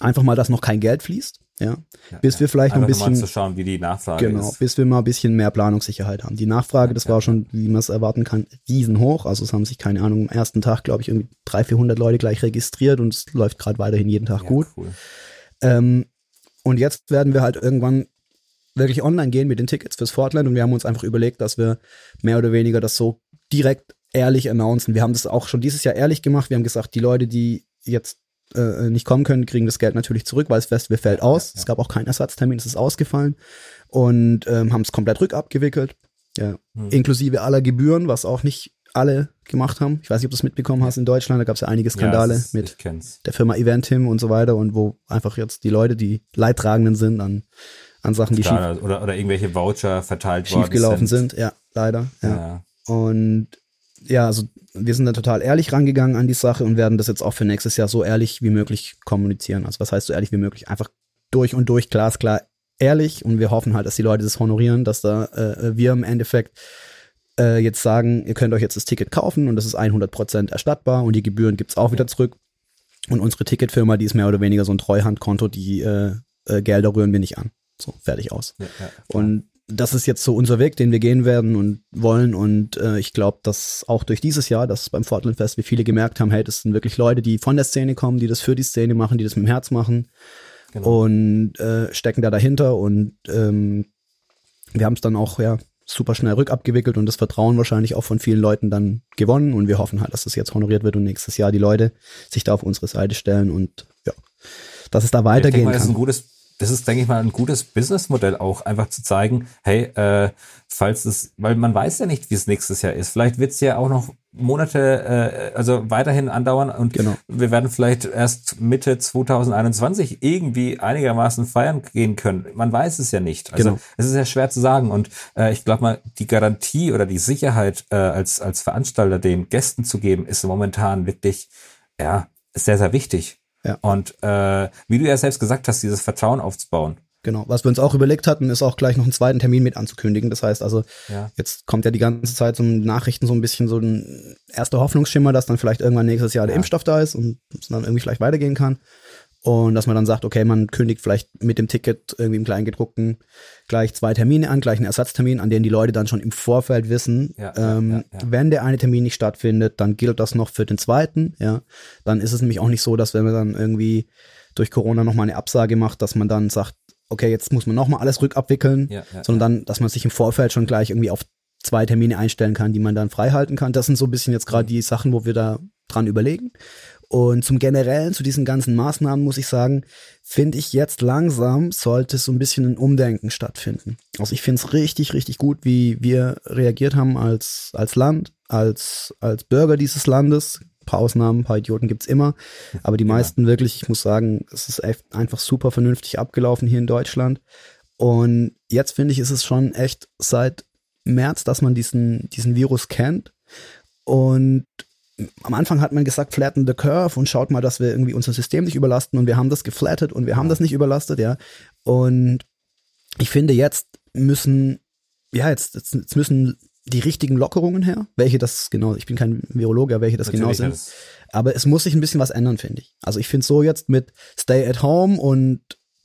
Einfach mal, dass noch kein Geld fließt. Ja, ja bis wir vielleicht noch ein bisschen mal zu schauen, wie die Nachfrage genau, ist. bis wir mal ein bisschen mehr Planungssicherheit haben. Die Nachfrage, das war schon, wie man es erwarten kann, riesenhoch. Also es haben sich keine Ahnung am ersten Tag, glaube ich, irgendwie 300, 400 Leute gleich registriert und es läuft gerade weiterhin jeden Tag ja, gut. Cool. Ähm, und jetzt werden wir halt irgendwann wirklich online gehen mit den Tickets fürs Fortland und wir haben uns einfach überlegt, dass wir mehr oder weniger das so direkt ehrlich announcen. Wir haben das auch schon dieses Jahr ehrlich gemacht. Wir haben gesagt, die Leute, die jetzt äh, nicht kommen können, kriegen das Geld natürlich zurück, weil das Festival fällt aus. Ja, ja. Es gab auch keinen Ersatztermin, es ist ausgefallen und ähm, haben es komplett rückabgewickelt. Ja. Mhm. Inklusive aller Gebühren, was auch nicht alle gemacht haben. Ich weiß nicht, ob du es mitbekommen hast in Deutschland, da gab es ja einige Skandale ja, ist, mit der Firma Eventim und so weiter und wo einfach jetzt die Leute, die Leidtragenden sind an, an Sachen, die Klar, schief, oder, oder irgendwelche Voucher verteilt worden gelaufen sind. sind. Ja, leider. Ja. ja. Und ja, also wir sind da total ehrlich rangegangen an die Sache und werden das jetzt auch für nächstes Jahr so ehrlich wie möglich kommunizieren. Also was heißt so ehrlich wie möglich? Einfach durch und durch glasklar ehrlich und wir hoffen halt, dass die Leute das honorieren, dass da äh, wir im Endeffekt äh, jetzt sagen, ihr könnt euch jetzt das Ticket kaufen und das ist 100% erstattbar und die Gebühren gibt's auch wieder zurück. Und unsere Ticketfirma, die ist mehr oder weniger so ein Treuhandkonto, die äh, äh, Gelder rühren wir nicht an. So, fertig aus. Ja, ja, und das ist jetzt so unser Weg, den wir gehen werden und wollen. Und äh, ich glaube, dass auch durch dieses Jahr, dass beim Fortland Fest, wie viele gemerkt haben, hey, das sind wirklich Leute, die von der Szene kommen, die das für die Szene machen, die das mit dem Herz machen genau. und äh, stecken da dahinter. Und ähm, wir haben es dann auch ja super schnell rückabgewickelt und das Vertrauen wahrscheinlich auch von vielen Leuten dann gewonnen. Und wir hoffen halt, dass das jetzt honoriert wird und nächstes Jahr die Leute sich da auf unsere Seite stellen und ja, dass es da weitergehen ich denke kann. Ist ein gutes das ist, denke ich mal, ein gutes Businessmodell auch, einfach zu zeigen, hey, äh, falls es, weil man weiß ja nicht, wie es nächstes Jahr ist. Vielleicht wird es ja auch noch Monate, äh, also weiterhin andauern und genau. wir werden vielleicht erst Mitte 2021 irgendwie einigermaßen feiern gehen können. Man weiß es ja nicht. Also genau. es ist ja schwer zu sagen und äh, ich glaube mal, die Garantie oder die Sicherheit äh, als, als Veranstalter den Gästen zu geben, ist momentan wirklich, ja, sehr, sehr wichtig. Ja. Und äh, wie du ja selbst gesagt hast, dieses Vertrauen aufzubauen. Genau, was wir uns auch überlegt hatten, ist auch gleich noch einen zweiten Termin mit anzukündigen. Das heißt also, ja. jetzt kommt ja die ganze Zeit so Nachrichten so ein bisschen so ein erster Hoffnungsschimmer, dass dann vielleicht irgendwann nächstes Jahr der ja. Impfstoff da ist und es dann irgendwie vielleicht weitergehen kann. Und dass man dann sagt, okay, man kündigt vielleicht mit dem Ticket irgendwie im Kleingedruckten gleich zwei Termine an, gleich einen Ersatztermin, an denen die Leute dann schon im Vorfeld wissen, ja, ähm, ja, ja, wenn der eine Termin nicht stattfindet, dann gilt das noch für den zweiten, ja. Dann ist es nämlich auch nicht so, dass wenn man dann irgendwie durch Corona nochmal eine Absage macht, dass man dann sagt, okay, jetzt muss man nochmal alles rückabwickeln, sondern dann, dass man sich im Vorfeld schon gleich irgendwie auf zwei Termine einstellen kann, die man dann frei halten kann. Das sind so ein bisschen jetzt gerade mhm. die Sachen, wo wir da dran überlegen. Und zum Generellen, zu diesen ganzen Maßnahmen muss ich sagen, finde ich jetzt langsam sollte so ein bisschen ein Umdenken stattfinden. Also ich finde es richtig, richtig gut, wie wir reagiert haben als, als Land, als, als Bürger dieses Landes. Ein paar Ausnahmen, ein paar Idioten gibt's immer. Aber die meisten wirklich, ich muss sagen, es ist echt einfach super vernünftig abgelaufen hier in Deutschland. Und jetzt finde ich, ist es schon echt seit März, dass man diesen, diesen Virus kennt. Und am Anfang hat man gesagt, flatten the curve und schaut mal, dass wir irgendwie unser System nicht überlasten und wir haben das geflattet und wir haben das nicht überlastet, ja. Und ich finde, jetzt müssen, ja, jetzt, jetzt, müssen die richtigen Lockerungen her, welche das genau, ich bin kein Virologe, welche das Natürlich genau sind. Aber es muss sich ein bisschen was ändern, finde ich. Also ich finde so jetzt mit Stay at Home und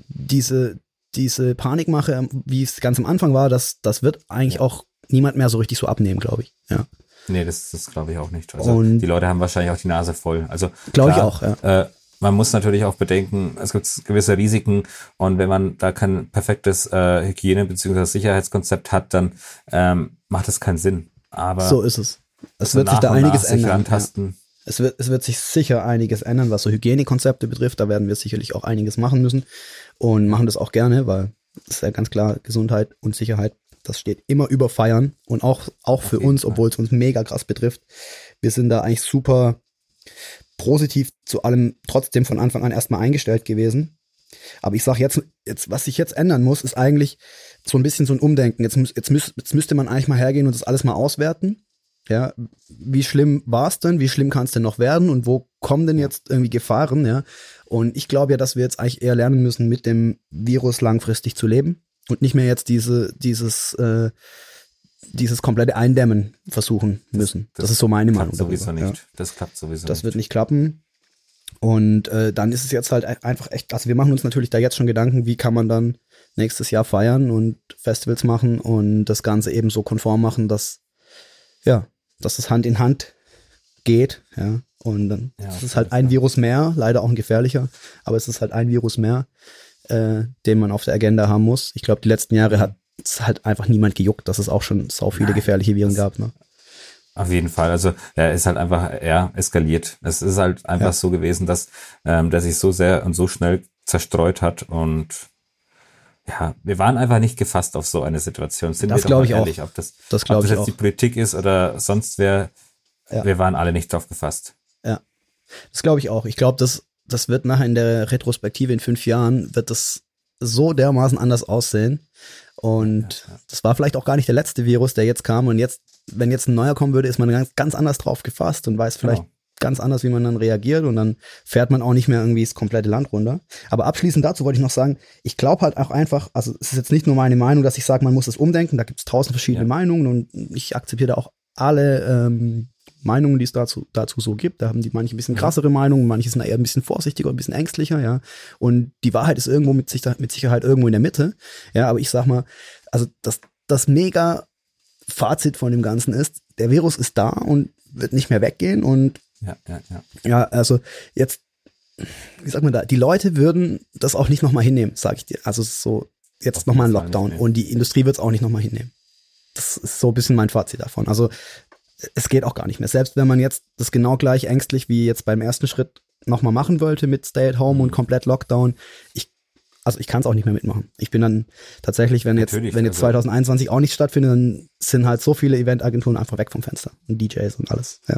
diese, diese Panikmache, wie es ganz am Anfang war, das, das wird eigentlich ja. auch niemand mehr so richtig so abnehmen, glaube ich. Ja. Nee, das, das glaube ich auch nicht. Also Und- die Leute haben wahrscheinlich auch die Nase voll. Also Glaube ich auch, ja. Äh, man muss natürlich auch bedenken, es gibt gewisse Risiken und wenn man da kein perfektes äh, Hygiene- bzw. Sicherheitskonzept hat, dann ähm, macht es keinen Sinn. Aber So ist es. Es wird sich da einiges ändern. Ja. Es wird, es wird sich sicher einiges ändern, was so Hygienekonzepte betrifft. Da werden wir sicherlich auch einiges machen müssen und machen das auch gerne, weil es ist ja ganz klar, Gesundheit und Sicherheit, das steht immer über Feiern und auch, auch für uns, obwohl es uns mega krass betrifft. Wir sind da eigentlich super positiv zu allem trotzdem von Anfang an erstmal eingestellt gewesen. Aber ich sage jetzt, jetzt, was sich jetzt ändern muss, ist eigentlich so ein bisschen so ein Umdenken. Jetzt, jetzt, müß, jetzt müsste man eigentlich mal hergehen und das alles mal auswerten. Ja, wie schlimm war es denn? Wie schlimm kann es denn noch werden? Und wo kommen denn jetzt irgendwie Gefahren? Ja, und ich glaube ja, dass wir jetzt eigentlich eher lernen müssen, mit dem Virus langfristig zu leben und nicht mehr jetzt diese, dieses, äh, dieses komplette Eindämmen versuchen müssen. Das, ist so meine Meinung. klappt sowieso darüber, nicht. Ja. Das klappt sowieso Das nicht. wird nicht klappen. Und äh, dann ist es jetzt halt ein- einfach echt, also wir machen uns natürlich da jetzt schon Gedanken, wie kann man dann nächstes Jahr feiern und Festivals machen und das Ganze eben so konform machen, dass, ja, dass es Hand in Hand geht, ja. Und dann Ja, ist es halt ein. Virus mehr, leider auch ein gefährlicher, aber es ist halt ein Virus mehr, äh, den man auf der Agenda haben muss. Ich glaube, die letzten Jahre hat es halt einfach niemand gejuckt, dass es auch schon sau viele gefährliche Viren gab, ne? Auf jeden Fall. Also er ist halt einfach ja, eskaliert. Es ist halt einfach Ja. so gewesen, dass ähm, der sich so sehr und so schnell zerstreut hat und ja, wir waren einfach nicht gefasst auf so eine Situation. Sind Das wir doch glaub mal ich auch. ehrlich, ob das, Das ob glaube das jetzt auch. die Politik ist oder sonst wer. Ja. Wir waren alle nicht drauf gefasst. Das glaube ich auch. Ich glaube, das, das wird nachher in der Retrospektive in fünf Jahren, wird das so dermaßen anders aussehen. Und Ja, ja. das war vielleicht auch gar nicht der letzte Virus, der jetzt kam. Und jetzt, wenn jetzt ein neuer kommen würde, ist man ganz, ganz anders drauf gefasst und weiß vielleicht Genau. ganz anders, wie man dann reagiert. Und dann fährt man auch nicht mehr irgendwie das komplette Land runter. Aber abschließend dazu wollte ich noch sagen, ich glaube halt auch einfach, also es ist jetzt nicht nur meine Meinung, dass ich sage, man muss es umdenken. Da gibt es tausend verschiedene Ja. Meinungen und ich akzeptiere da auch alle ähm, Meinungen, die es dazu, dazu so gibt. Da haben die manche ein bisschen krassere Meinungen, manche sind eher ein bisschen vorsichtiger, ein bisschen ängstlicher, ja. Und die Wahrheit ist irgendwo mit, Sicher mit Sicherheit irgendwo in der Mitte. Ja, aber ich sag mal, also das, das mega Fazit von dem Ganzen ist, der Virus ist da und wird nicht mehr weggehen und Ja, ja, ja. ja, also jetzt, wie sagt man da, die Leute würden das auch nicht nochmal hinnehmen, sag ich dir. Also so, jetzt nochmal ein Lockdown und die Industrie wird es auch nicht nochmal hinnehmen. Das ist so ein bisschen mein Fazit davon. Also es geht auch gar nicht mehr. Selbst wenn man jetzt das genau gleich ängstlich wie jetzt beim ersten Schritt nochmal machen wollte mit Stay at Home und komplett Lockdown, ich also ich kann es auch nicht mehr mitmachen. Ich bin dann tatsächlich, wenn jetzt, Natürlich, wenn jetzt also- 2021 auch nicht stattfindet, dann sind halt so viele Eventagenturen einfach weg vom Fenster und DJs und alles. Ja.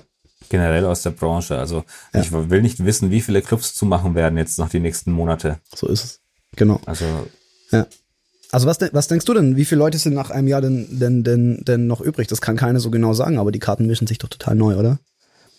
Generell aus der Branche. Also Ja. ich will nicht wissen, wie viele Clubs zumachen werden jetzt noch die nächsten Monate. So ist es. Genau. Also Ja. Also was, was denkst du denn? Wie viele Leute sind nach einem Jahr denn, denn, denn, denn noch übrig? Das kann keiner so genau sagen, aber die Karten mischen sich doch total neu, oder?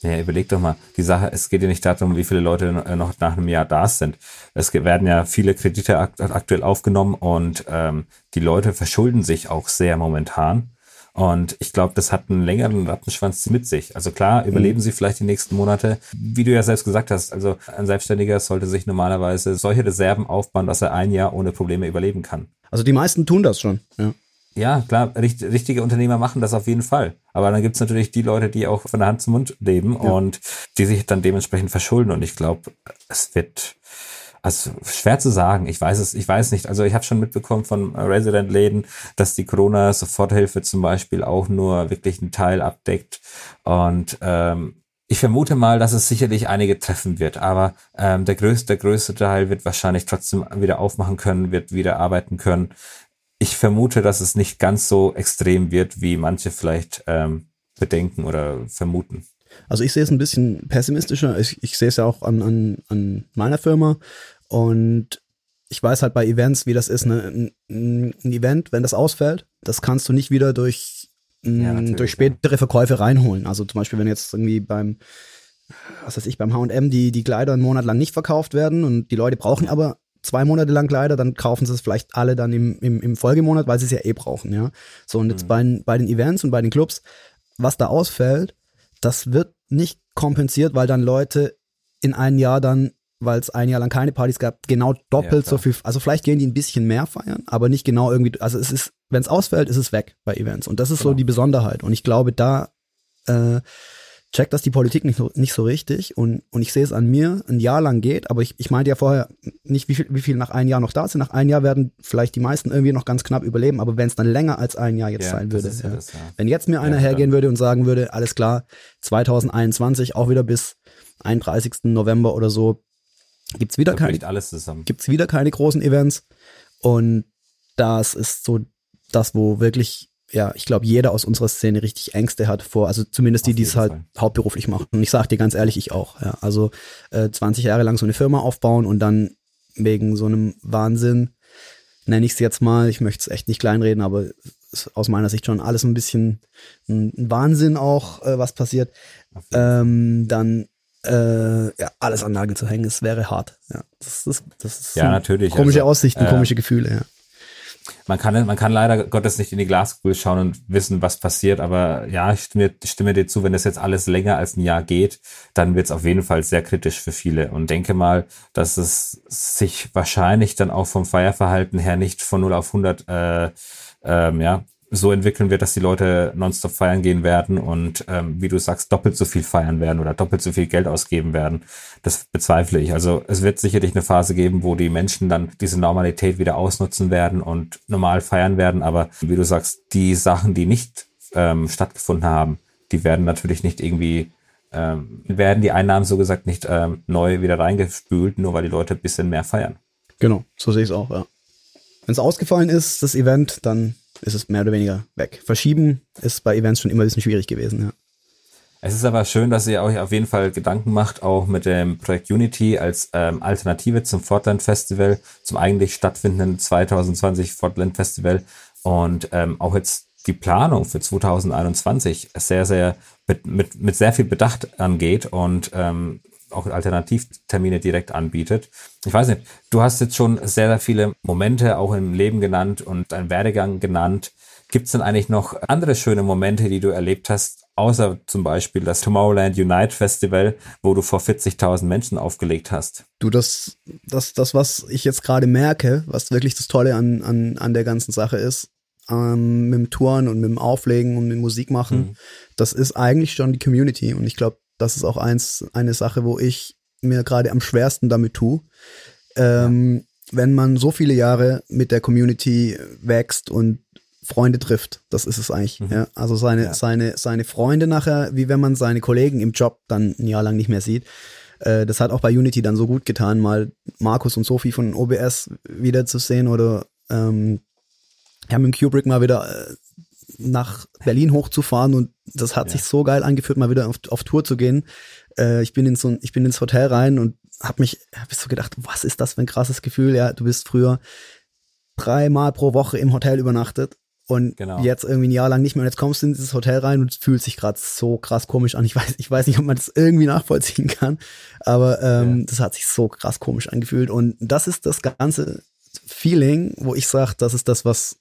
Ja, überleg doch mal, die Sache, es geht ja nicht darum, wie viele Leute noch nach einem Jahr da sind. Es werden ja viele Kredite akt aktuell aufgenommen und ähm, die Leute verschulden sich auch sehr momentan. Und ich glaube, das hat einen längeren Rattenschwanz mit sich. Also klar, überleben sie vielleicht die nächsten Monate. Wie du ja selbst gesagt hast, also ein Selbstständiger sollte sich normalerweise solche Reserven aufbauen, dass er ein Jahr ohne Probleme überleben kann. Also die meisten tun das schon. Ja. Ja, klar, richt, richtige Unternehmer machen das auf jeden Fall. Aber dann gibt's natürlich die Leute, die auch von der Hand zum Mund leben und die sich dann dementsprechend verschulden. Und ich glaube, es wird also schwer zu sagen. Ich weiß es, ich weiß nicht. Also ich habe schon mitbekommen von Resident-Läden, dass die Corona-Soforthilfe zum Beispiel auch nur wirklich einen Teil abdeckt. Und ähm, ich vermute mal, dass es sicherlich einige treffen wird, aber ähm, der größte, der größte Teil wird wahrscheinlich trotzdem wieder aufmachen können, wird wieder arbeiten können. Ich vermute, dass es nicht ganz so extrem wird, wie manche vielleicht ähm, bedenken oder vermuten. Also ich sehe es ein bisschen pessimistischer. Ich, ich sehe es ja auch an, an, an meiner Firma und ich weiß halt bei Events, wie das ist. Ne? Ein, ein Event, wenn das ausfällt, das kannst du nicht wieder durch, Ja, durch spätere Verkäufe reinholen. Also zum Beispiel, wenn jetzt irgendwie beim, was weiß ich, beim H&M die, die Kleider einen Monat lang nicht verkauft werden und die Leute brauchen aber zwei Monate lang Kleider, dann kaufen sie es vielleicht alle dann im, im, im Folgemonat, weil sie es ja eh brauchen, ja. So, und jetzt bei, den- bei den Events und bei den Clubs, was da ausfällt, das wird nicht kompensiert, weil dann Leute in einem Jahr dann, weil es ein Jahr lang keine Partys gab, genau doppelt Ja, so viel, also vielleicht gehen die ein bisschen mehr feiern, aber nicht genau irgendwie, also es ist, wenn es ausfällt, ist es weg bei Events und das ist so Genau. die Besonderheit und ich glaube, da äh, check das die Politik nicht, so- nicht so richtig und, und ich sehe es an mir, ein Jahr lang geht, aber ich, ich meinte ja vorher nicht, wie viel, wie viel nach einem Jahr noch da sind. Nach einem Jahr werden vielleicht die meisten irgendwie noch ganz knapp überleben, aber wenn es dann länger als ein Jahr jetzt Ja, sein würde. ja das, ja. Wenn jetzt mir einer hergehen würde und sagen würde, alles klar, 2021 auch wieder bis 31. November oder so, gibt's wieder Da keine, bricht alles zusammen. gibt's wieder keine großen Events und das ist so das, wo wirklich ja, ich glaube, jeder aus unserer Szene richtig Ängste hat vor, also zumindest die, die es halt Fall. hauptberuflich machen. Und ich sage dir ganz ehrlich, ich auch. Ja. Also äh, 20 Jahre lang so eine Firma aufbauen und dann wegen so einem Wahnsinn, nenne ich es jetzt mal, ich möchte es echt nicht kleinreden, aber es aus meiner Sicht schon alles ein bisschen ein Wahnsinn auch, äh, was passiert. Ähm, dann äh, ja, alles an Nagel zu hängen, es wäre hart. Ja, das ist, das ist Ja, natürlich. komische Also, Aussichten, äh, komische Gefühle, ja. Man kann, man kann leider Gottes nicht in die Glaskugel schauen und wissen, was passiert, aber ja, ich stimme, stimme dir zu, wenn das jetzt alles länger als ein Jahr geht, dann wird es auf jeden Fall sehr kritisch für viele und denke mal, dass es sich wahrscheinlich dann auch vom Feierverhalten her nicht von 0 auf 100 äh, ähm, ja, so entwickeln wird, dass die Leute nonstop feiern gehen werden und ähm, wie du sagst, doppelt so viel feiern werden oder doppelt so viel Geld ausgeben werden. Das bezweifle ich. Also es wird sicherlich eine Phase geben, wo die Menschen dann diese Normalität wieder ausnutzen werden und normal feiern werden. Aber wie du sagst, die Sachen, die nicht ähm, stattgefunden haben, die werden natürlich nicht irgendwie, ähm, werden die Einnahmen so gesagt nicht ähm, neu wieder reingespült, nur weil die Leute ein bisschen mehr feiern. Genau, so sehe ich es auch, ja. Wenn es ausgefallen ist, das Event, dann ist es mehr oder weniger weg. Verschieben ist bei Events schon immer ein bisschen schwierig gewesen, ja. Es ist aber schön, dass ihr euch auf jeden Fall Gedanken macht, auch mit dem Projekt Unity als ähm, Alternative zum Fortland Festival, zum eigentlich stattfindenden 2020 Fortland Festival und ähm, auch jetzt die Planung für 2021 sehr, sehr mit, mit, mit sehr viel Bedacht angeht und ähm, auch Alternativtermine direkt anbietet. Ich weiß nicht, du hast jetzt schon sehr, sehr viele Momente auch im Leben genannt und deinen Werdegang genannt. Gibt es denn eigentlich noch andere schöne Momente, die du erlebt hast, außer zum Beispiel das Tomorrowland Unite Festival, wo du vor 40.000 Menschen aufgelegt hast? Du, das, das, das, was ich jetzt gerade merke, was wirklich das Tolle an, an, an der ganzen Sache ist, ähm, mit dem Touren und mit dem Auflegen und mit Musik machen, Mhm. das ist eigentlich schon die Community. Und ich glaube, das ist auch eins, eine Sache, wo ich mir gerade am schwersten damit tue. Ähm, Wenn man so viele Jahre mit der Community wächst und Freunde trifft, das ist es eigentlich. Mhm. Ja? Also seine, Ja. seine, seine Freunde nachher, wie wenn man seine Kollegen im Job dann ein Jahr lang nicht mehr sieht. Äh, das hat auch bei Unity dann so gut getan, mal Markus und Sophie von OBS wiederzusehen oder ähm, ja, mit dem Kubrick mal wieder äh, nach Berlin hochzufahren und das hat Ja. sich so geil angefühlt, mal wieder auf, auf Tour zu gehen. Äh, ich bin in so ein, ich bin ins Hotel rein und hab mich, hab so gedacht, was ist das für ein krasses Gefühl? Ja, du bist früher dreimal pro Woche im Hotel übernachtet und Genau. jetzt irgendwie ein Jahr lang nicht mehr. Und jetzt kommst du in dieses Hotel rein und es fühlt sich gerade so krass komisch an. Ich weiß, ich weiß nicht, ob man das irgendwie nachvollziehen kann, aber ähm, Ja. das hat sich so krass komisch angefühlt. Und das ist das ganze Feeling, wo ich sage, das ist das, was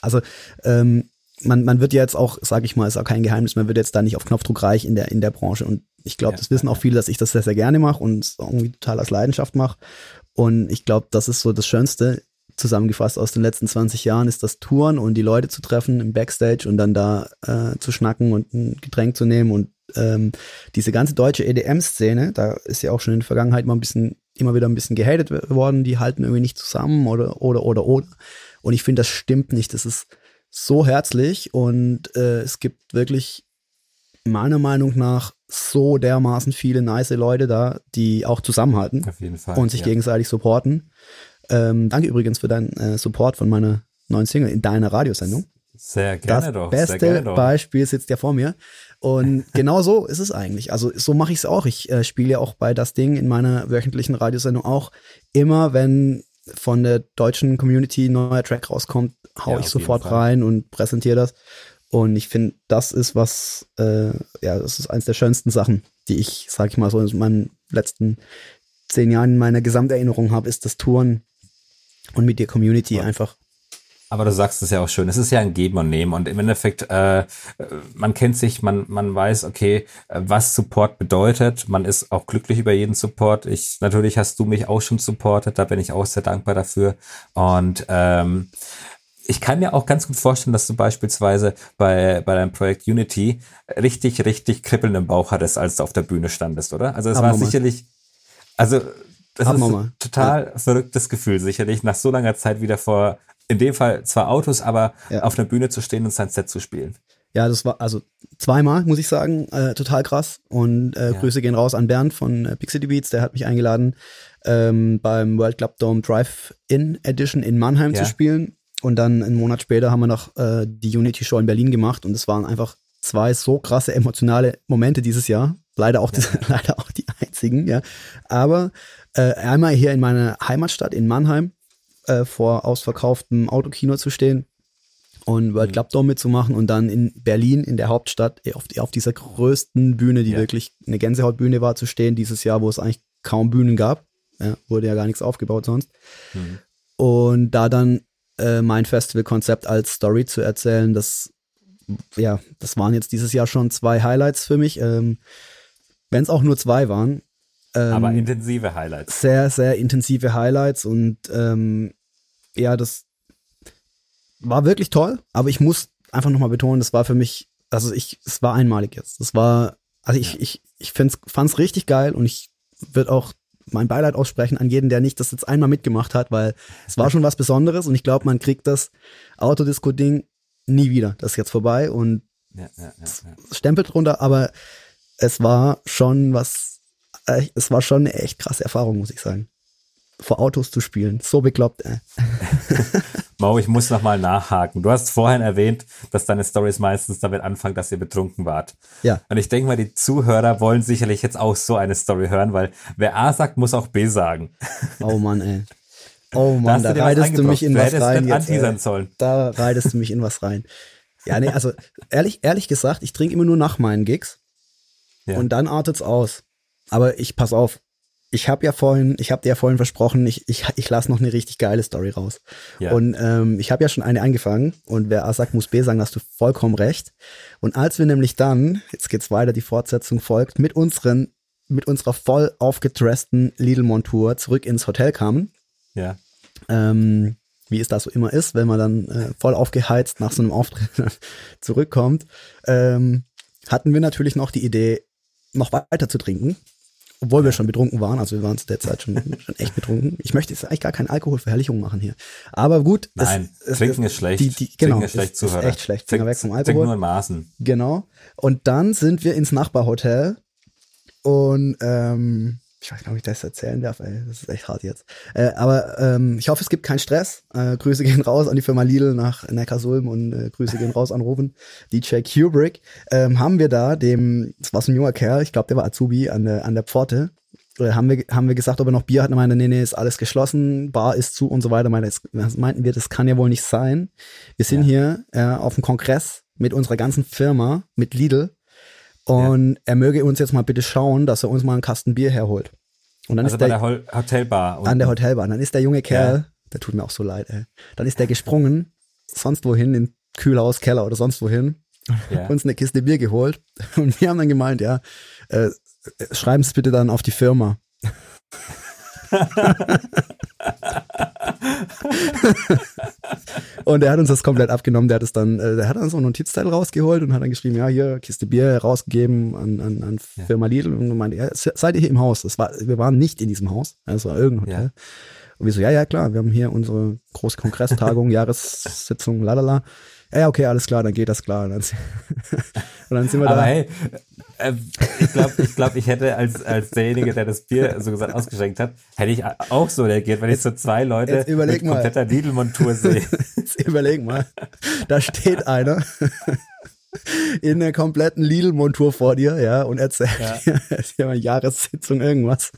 also ähm, man, man wird ja jetzt auch, sage ich mal, ist auch kein Geheimnis, man wird jetzt da nicht auf Knopfdruck reich in der in der Branche. Und ich glaube, Ja, das wissen auch viele, dass ich das sehr sehr gerne mache und es irgendwie total aus Leidenschaft mache. Und ich glaube, das ist so das Schönste zusammengefasst aus den letzten 20 Jahren ist das Touren und die Leute zu treffen im Backstage und dann da äh, zu schnacken und ein Getränk zu nehmen. Und ähm, diese ganze deutsche EDM-Szene, da ist ja auch schon in der Vergangenheit mal ein bisschen immer wieder ein bisschen gehatet worden, die halten irgendwie nicht zusammen oder oder oder oder. Und ich finde, das stimmt nicht. Das ist so herzlich und äh, es gibt wirklich meiner Meinung nach so dermaßen viele nice Leute da, die auch zusammenhalten Fall. und sich ja. gegenseitig supporten. Ähm, danke übrigens für deinen äh, Support von meiner neuen Single in deiner Radiosendung. Sehr gerne das doch. sehr beste doch. Beispiel sitzt ja vor mir. Und genau so ist es eigentlich. Also so mache ich es auch. Ich äh, spiele ja auch bei das Ding in meiner wöchentlichen Radiosendung auch immer, wenn von der deutschen Community ein neuer Track rauskommt, hau Ja, ich sofort rein und präsentiere das. Und ich finde, das ist was, äh, ja, das ist eins der schönsten Sachen, die ich, sag ich mal so, in meinen letzten zehn Jahren in meiner Gesamterinnerung habe, ist das Touren und mit der Community Voll. einfach. Aber du sagst es ja auch schön. Es ist ja ein Geben und Nehmen. Und im Endeffekt, äh, man kennt sich, man, man weiß, okay, was Support bedeutet. Man ist auch glücklich über jeden Support. Ich, natürlich hast du mich auch schon supportet. Da bin ich auch sehr dankbar dafür. Und, ähm, ich kann mir auch ganz gut vorstellen, dass du beispielsweise bei, bei deinem Projekt Unity richtig, richtig kribbeln im Bauch hattest, als du auf der Bühne standest, oder? Also es war sicherlich, also das ist ein total ja. verrücktes Gefühl, sicherlich nach so langer Zeit wieder vor, in dem Fall zwar Autos, aber ja. auf einer Bühne zu stehen und sein Set zu spielen. Ja, das war also zweimal, muss ich sagen, äh, total krass. Und äh, ja. Grüße gehen raus an Bernd von äh, Pixie Beats, der hat mich eingeladen, ähm, beim World Club Dome Drive-In Edition in Mannheim ja. zu spielen. Und dann einen Monat später haben wir noch äh, die Unity Show in Berlin gemacht und es waren einfach zwei so krasse emotionale Momente dieses Jahr. Leider auch, ja. die, leider auch die einzigen, ja. Aber äh, einmal hier in meiner Heimatstadt in Mannheim äh, vor ausverkauftem Autokino zu stehen und World mhm. Club Dome mitzumachen und dann in Berlin in der Hauptstadt auf, auf dieser größten Bühne, die ja. wirklich eine Gänsehautbühne war, zu stehen dieses Jahr, wo es eigentlich kaum Bühnen gab. Ja, wurde ja gar nichts aufgebaut sonst. Mhm. Und da dann äh, mein Festivalkonzept als Story zu erzählen, das ja, das waren jetzt dieses Jahr schon zwei Highlights für mich. Ähm, Wenn es auch nur zwei waren. Ähm, Aber intensive Highlights. Sehr, sehr intensive Highlights und ähm, ja, das war wirklich toll, aber ich muss einfach nochmal betonen, das war für mich, also ich, es war einmalig jetzt. Das war, also ich, ich, ich fand es richtig geil und ich würde auch mein Beileid aussprechen an jeden, der nicht das jetzt einmal mitgemacht hat, weil es war schon was Besonderes und ich glaube, man kriegt das Autodisco-Ding nie wieder. Das ist jetzt vorbei und ja, ja, ja, stempelt drunter, aber es war schon was, äh, es war schon eine echt krasse Erfahrung, muss ich sagen. Vor Autos zu spielen. So bekloppt, äh. Mau, ich muss nochmal nachhaken. Du hast vorhin erwähnt, dass deine Stories meistens damit anfangen, dass ihr betrunken wart. Ja. Und ich denke mal, die Zuhörer wollen sicherlich jetzt auch so eine Story hören, weil wer A sagt, muss auch B sagen. Oh Mann, ey. Oh Mann, da, da reitest du mich in du was rein. Jetzt, sollen. Da reitest du mich in was rein. Ja, nee, also ehrlich, ehrlich gesagt, ich trinke immer nur nach meinen Gigs. Ja. Und dann artet's aus. Aber ich pass auf, ich habe ja vorhin, ich habe dir ja vorhin versprochen, ich, ich, ich lasse noch eine richtig geile Story raus. Ja. Und ähm, ich habe ja schon eine angefangen und wer A sagt, muss B sagen, hast du vollkommen recht. Und als wir nämlich dann, jetzt geht's weiter, die Fortsetzung folgt, mit unseren, mit unserer voll aufgedressten Lidl-Montur zurück ins Hotel kamen. Ja. Ähm, wie es da so immer ist, wenn man dann äh, voll aufgeheizt nach so einem Auftritt zurückkommt, ähm, hatten wir natürlich noch die Idee, noch weiter zu trinken obwohl wir schon betrunken waren, also wir waren zu der Zeit schon, schon echt betrunken. Ich möchte jetzt eigentlich gar keine Alkoholverherrlichung machen hier. Aber gut. Nein, es, trinken es, ist schlecht. Die, die, genau, trinken ist schlecht, ist, ist echt schlecht. Finger weg vom Alkohol. Trink nur in Maßen. Genau. Und dann sind wir ins Nachbarhotel und ähm, ich weiß nicht, ob ich das erzählen darf, ey. Das ist echt hart jetzt. Äh, aber ähm, ich hoffe, es gibt keinen Stress. Äh, Grüße gehen raus an die Firma Lidl nach Neckarsulm und äh, Grüße gehen raus an Ruben. DJ Kubrick. Ähm, haben wir da dem, das war so ein junger Kerl, ich glaube, der war Azubi an der, an der Pforte. Oder haben wir, haben wir gesagt, ob er noch Bier hat? Und meinte, nee, nee, ist alles geschlossen, Bar ist zu und so weiter. Meinte, das meinten wir, das kann ja wohl nicht sein. Wir sind ja. hier äh, auf dem Kongress mit unserer ganzen Firma, mit Lidl und ja. er möge uns jetzt mal bitte schauen, dass er uns mal einen Kasten Bier herholt. Und dann also ist bei der, der Hotelbar. An der Hotelbar. Und dann ist der junge Kerl, ja. der tut mir auch so leid, ey. Dann ist der gesprungen, sonst wohin, in Kühlhaus, Keller oder sonst wohin, ja. uns eine Kiste Bier geholt. Und wir haben dann gemeint, ja, äh, schreiben Sie bitte dann auf die Firma. und er hat uns das komplett abgenommen. Der hat es dann, äh, der hat dann so einen Notizteil rausgeholt und hat dann geschrieben, ja, hier, Kiste Bier rausgegeben an, an, an Firma Lidl und meinte, ja, seid ihr hier im Haus? Das war, wir waren nicht in diesem Haus, es war irgendein Hotel. Ja. Und wir so, ja, ja, klar, wir haben hier unsere große Kongresstagung, Jahressitzung, lalala. Ja, okay, alles klar, dann geht das klar. Und dann, und dann sind wir Aber da. Hey, äh, ich glaube, ich, glaub, ich hätte als, als derjenige, der das Bier so gesagt ausgeschenkt hat, hätte ich auch so reagiert, wenn ich so zwei Leute mit mal. kompletter Lidl-Montur sehe. Jetzt überleg mal. Da steht einer in der kompletten Lidl-Montur vor dir, ja, und erzählt ja. dir, es ist ja eine Jahressitzung irgendwas.